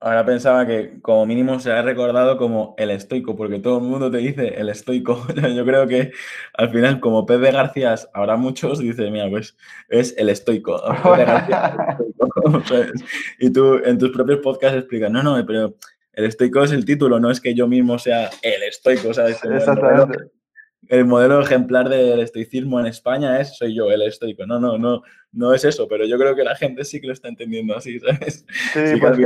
Ahora pensaba que como mínimo se ha recordado como el estoico, porque todo el mundo te dice el estoico. Yo creo que al final, como Pepe García, habrá muchos, dice, mira, pues es el estoico. y tú en tus propios podcasts explicas, no, no, pero el estoico es el título, no es que yo mismo sea el estoico, ¿sabes? Exactamente. El modelo, ejemplar del estoicismo en España es soy yo, el estoico. No, no, no, no es eso, pero yo creo que la gente sí que lo está entendiendo así, ¿sabes? Sí, sí pues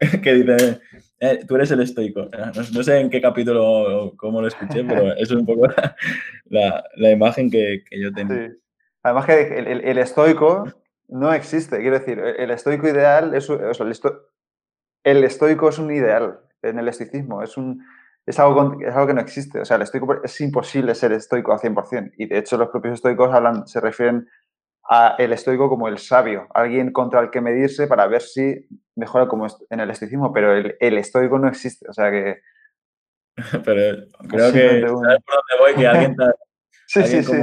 que dice, eh, tú eres el estoico. No, sé en qué capítulo o cómo lo escuché, pero eso es un poco la, la, imagen que, que, yo tengo. Sí. Además que el, el, estoico no existe. Quiero decir, el estoico ideal es... O sea, el, estoico es un ideal en el estoicismo. Es, un, es, algo, es algo que no existe. O sea, el estoico es imposible ser estoico al 100%. Y de hecho los propios estoicos hablan, se refieren a el estoico como el sabio, alguien contra el que medirse para ver si mejora como en el estoicismo, pero el, estoico no existe, o sea que... pero creo que sabes por dónde voy, que alguien te, sí, sí, sí.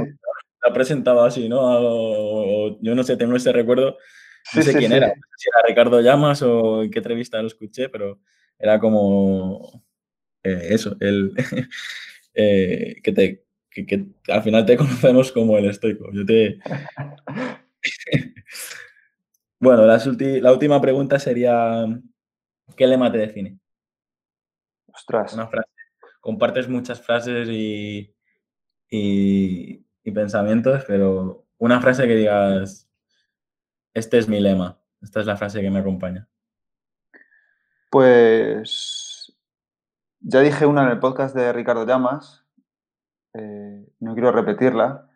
ha presentado así, ¿no? yo no sé, tengo ese recuerdo, no sé quién era, si era Ricardo Llamas o en qué entrevista lo escuché, pero era como eh, eso, el, eh, que te que, al final te conocemos como el estoico. Yo te... bueno, la, última pregunta sería, ¿qué lema te define? Ostras. Una frase. Compartes muchas frases y, y, pensamientos, pero una frase que digas, este es mi lema, esta es la frase que me acompaña. Pues ya dije una en el podcast de Ricardo Llamas, eh, no quiero repetirla,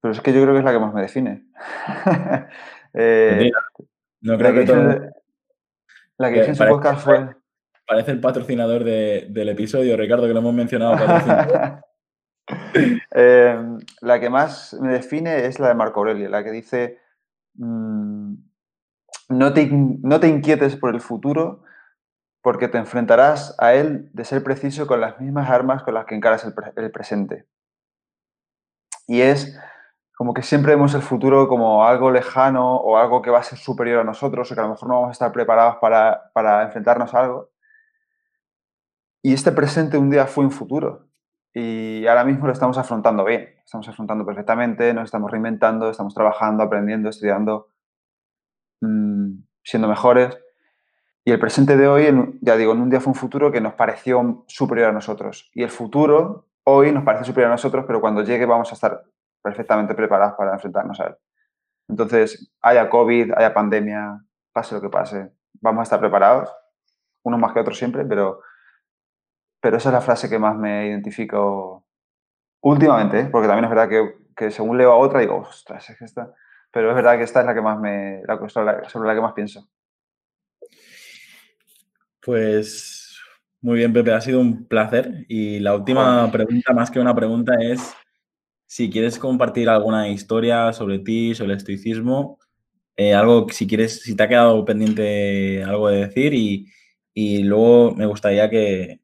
pero es que yo creo que es la que más me define. Eh, no creo que, todo... La que dije en su podcast fue... Parece el patrocinador del episodio, Ricardo, que lo hemos mencionado. Eh, la que más me define es la de Marco Aurelio, la que dice, mm, no, te, no te inquietes por el futuro, porque te enfrentarás a él de ser preciso con las mismas armas con las que encaras el, presente. Y es como que siempre vemos el futuro como algo lejano o algo que va a ser superior a nosotros o que a lo mejor no vamos a estar preparados para, para enfrentarnos a algo. Y este presente un día fue un futuro y ahora mismo lo estamos afrontando bien, estamos afrontando perfectamente, nos estamos reinventando, estamos trabajando, aprendiendo, estudiando. Mm, siendo mejores. Y el presente de hoy, ya digo, en un día fue un futuro que nos pareció superior a nosotros. Y el futuro hoy nos parece superior a nosotros, pero cuando llegue vamos a estar perfectamente preparados para enfrentarnos a él. Entonces, haya COVID, haya pandemia, pase lo que pase, vamos a estar preparados, unos más que otros siempre, pero, pero esa es la frase que más me identifico últimamente, ¿eh? porque también es verdad que, que, según leo a otra digo, ostras, es que esta... Pero es verdad que esta es la que más me, la, sobre la que más pienso. Pues muy bien, Pepe, ha sido un placer. Y la última pregunta, más que una pregunta, es si quieres compartir alguna historia sobre ti, sobre el estoicismo, eh, algo si quieres, si te ha quedado pendiente algo de decir y, y luego me gustaría que,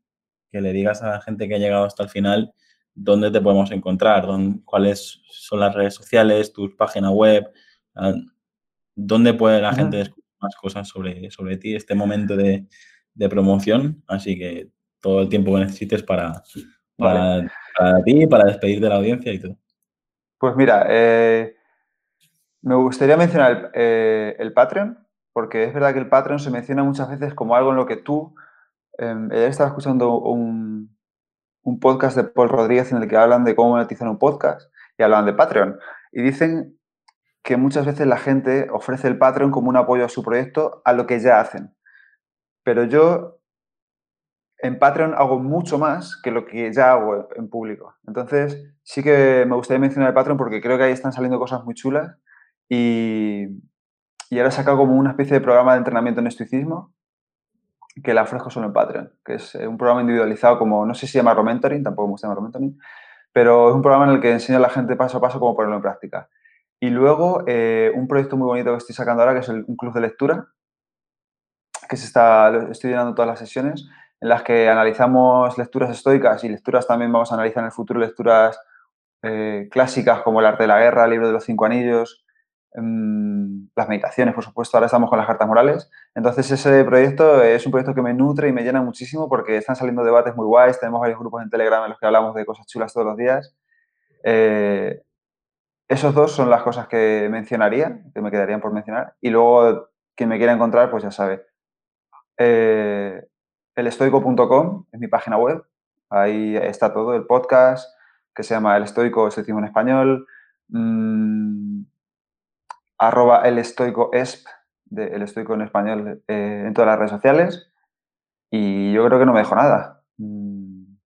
que, le digas a la gente que ha llegado hasta el final dónde te podemos encontrar, dónde, cuáles son las redes sociales, tu página web, ah, dónde puede la gente descubrir más cosas sobre, sobre ti, este momento de, de promoción, así que todo el tiempo que necesites para, para, ti, para despedir de la audiencia y todo. Pues mira, eh, me gustaría mencionar eh, el, Patreon, porque es verdad que el Patreon se menciona muchas veces como algo en lo que tú... Eh, estaba escuchando un, un, podcast de Paul Rodríguez en el que hablan de cómo monetizar un podcast y hablan de Patreon. Y dicen que muchas veces la gente ofrece el Patreon como un apoyo a su proyecto a lo que ya hacen. Pero yo en Patreon hago mucho más que lo que ya hago en público. Entonces, sí que me gustaría mencionar el Patreon porque creo que ahí están saliendo cosas muy chulas y, y ahora he sacado como una especie de programa de entrenamiento en estoicismo que la ofrezco solo en Patreon, que es eh, un programa individualizado como, no sé si se llama Mentoring, tampoco me gusta llamar Mentoring, pero es un programa en el que enseño a la gente paso a paso cómo ponerlo en práctica. Y luego, eh, un proyecto muy bonito que estoy sacando ahora, que es un club de lectura, que se está, estoy llenando todas las sesiones, en las que analizamos lecturas estoicas y lecturas también vamos a analizar en el futuro lecturas eh, clásicas como El arte de la guerra, el libro de los cinco anillos, las meditaciones, por supuesto, ahora estamos con las cartas morales. Entonces ese proyecto es un proyecto que me nutre y me llena muchísimo porque están saliendo debates muy guays, tenemos varios grupos en Telegram en los que hablamos de cosas chulas todos los días. Eh, esos dos son las cosas que mencionaría, que me quedarían por mencionar. Y luego, quien me quiera encontrar, pues ya sabe, eh, elestoico.com es mi página web. Ahí está todo, el podcast, que se llama El Estoico, Estoicismo en Español. Mm, arroba el estoico esp, de El Estoico en Español, eh, en todas las redes sociales. Y yo creo que no me dejo nada. Mm,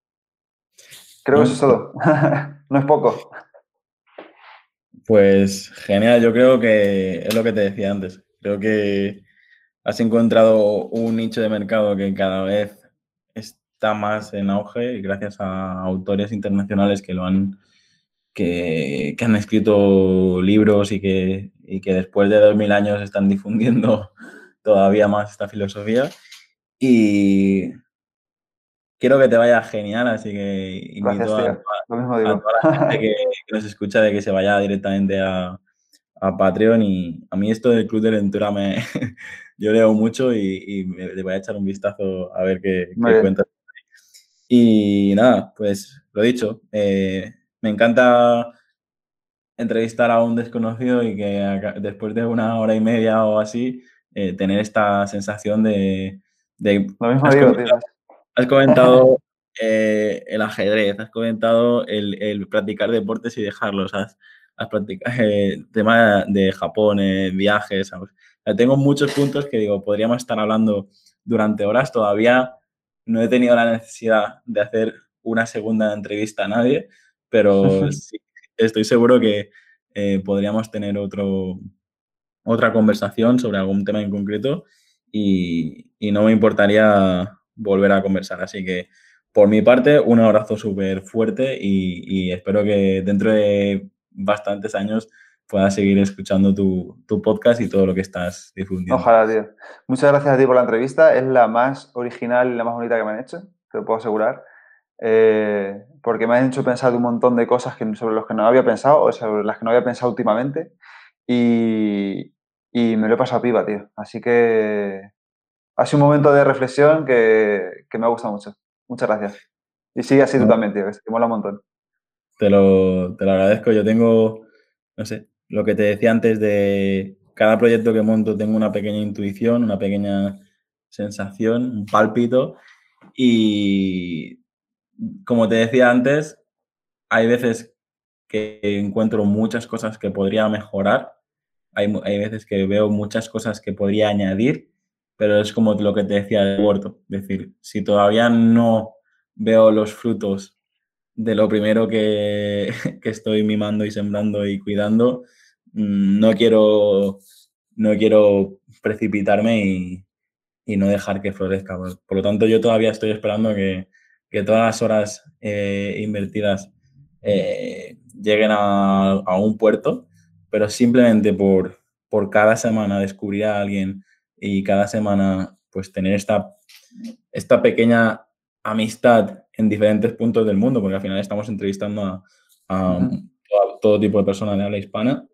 creo que eso es todo. no es poco. Pues genial, yo creo que es lo que te decía antes. Creo que has encontrado un nicho de mercado que cada vez está más en auge gracias a autores internacionales que lo han que, han escrito libros y que, y que después de 2000 años están difundiendo todavía más esta filosofía. Y quiero que te vaya genial, así que invito a, toda la gente que, que, nos escucha de que se vaya directamente a, a Patreon y a mí esto del Club de Lectura me, yo leo mucho y, le voy a echar un vistazo a ver qué, qué cuentas. Y nada, pues lo dicho, eh, me encanta entrevistar a un desconocido y que después de una hora y media o así, eh, tener esta sensación de... de lo mismo has, digo, comentado, has comentado eh, el ajedrez, has comentado el, el, practicar deportes y dejarlos, has, has practicado el tema de Japón, viajes, ¿sabes? tengo muchos puntos que digo, podríamos estar hablando durante horas. Todavía no he tenido la necesidad de hacer una segunda entrevista a nadie, pero estoy seguro que eh, podríamos tener otro, otra conversación sobre algún tema en concreto y, no me importaría volver a conversar. Así que, por mi parte, un abrazo súper fuerte y espero que dentro de bastantes años pueda seguir escuchando tu, tu, podcast y todo lo que estás difundiendo. Ojalá, tío. Muchas gracias a ti por la entrevista. Es la más original y la más bonita que me han hecho, te lo puedo asegurar. Eh, porque me han hecho pensar de un montón de cosas que, sobre las que no había pensado o sobre las que no había pensado últimamente. Y, y me lo he pasado piba, tío. Así que ha sido un momento de reflexión que, que me ha gustado mucho. Muchas gracias. Y sigue así tú también, tío, que mola un montón. Te lo, te lo agradezco. Yo tengo, no sé, lo que te decía antes de, cada proyecto que monto tengo una pequeña intuición, una pequeña sensación, un pálpito. Y como te decía antes, hay veces que encuentro muchas cosas que podría mejorar, hay, hay veces que veo muchas cosas que podría añadir, pero es como lo que te decía de huerto, es decir, si todavía no veo los frutos de lo primero que, que estoy mimando y sembrando y cuidando, mm, no quiero, no quiero precipitarme y, y no dejar que florezca. Por lo tanto, yo todavía estoy esperando que, que todas las horas eh, invertidas eh, lleguen a, a, un puerto, pero simplemente por, por cada semana descubrir a alguien y cada semana pues tener esta, esta pequeña amistad en diferentes puntos del mundo, porque al final estamos entrevistando a, todo, tipo de personas de habla hispana.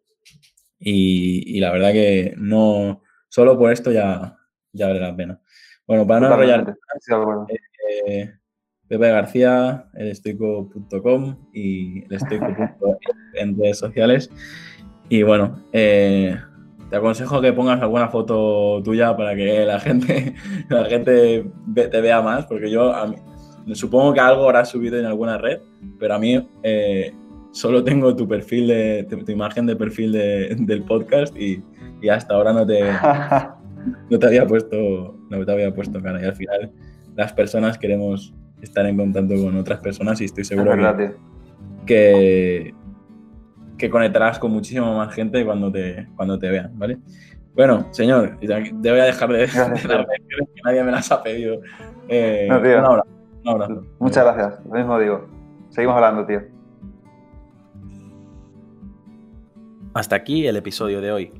Y, y, la verdad que no, solo por esto ya, ya vale la pena. Bueno, para no enrollar, eh, Pepe García, elestoico.com y elestoico.com en redes sociales. Y bueno, eh, te aconsejo que pongas alguna foto tuya para que la gente, la gente te vea más, porque yo a mí, supongo que algo habrás subido en alguna red, pero a mí eh, solo tengo tu perfil, de, tu, tu imagen de perfil de, del podcast y, y, hasta ahora no te, no te había puesto, no te había puesto cara. Y al final las personas queremos estar en contacto con otras personas y estoy seguro que, que, que, conectarás con muchísima más gente cuando te, cuando te vean, ¿vale? Bueno, señor, te voy a dejar de, de las que nadie me las ha pedido. Eh, no, tío. Un abrazo, un abrazo. Muchas gracias, lo mismo digo. Seguimos hablando, tío. Hasta aquí el episodio de hoy.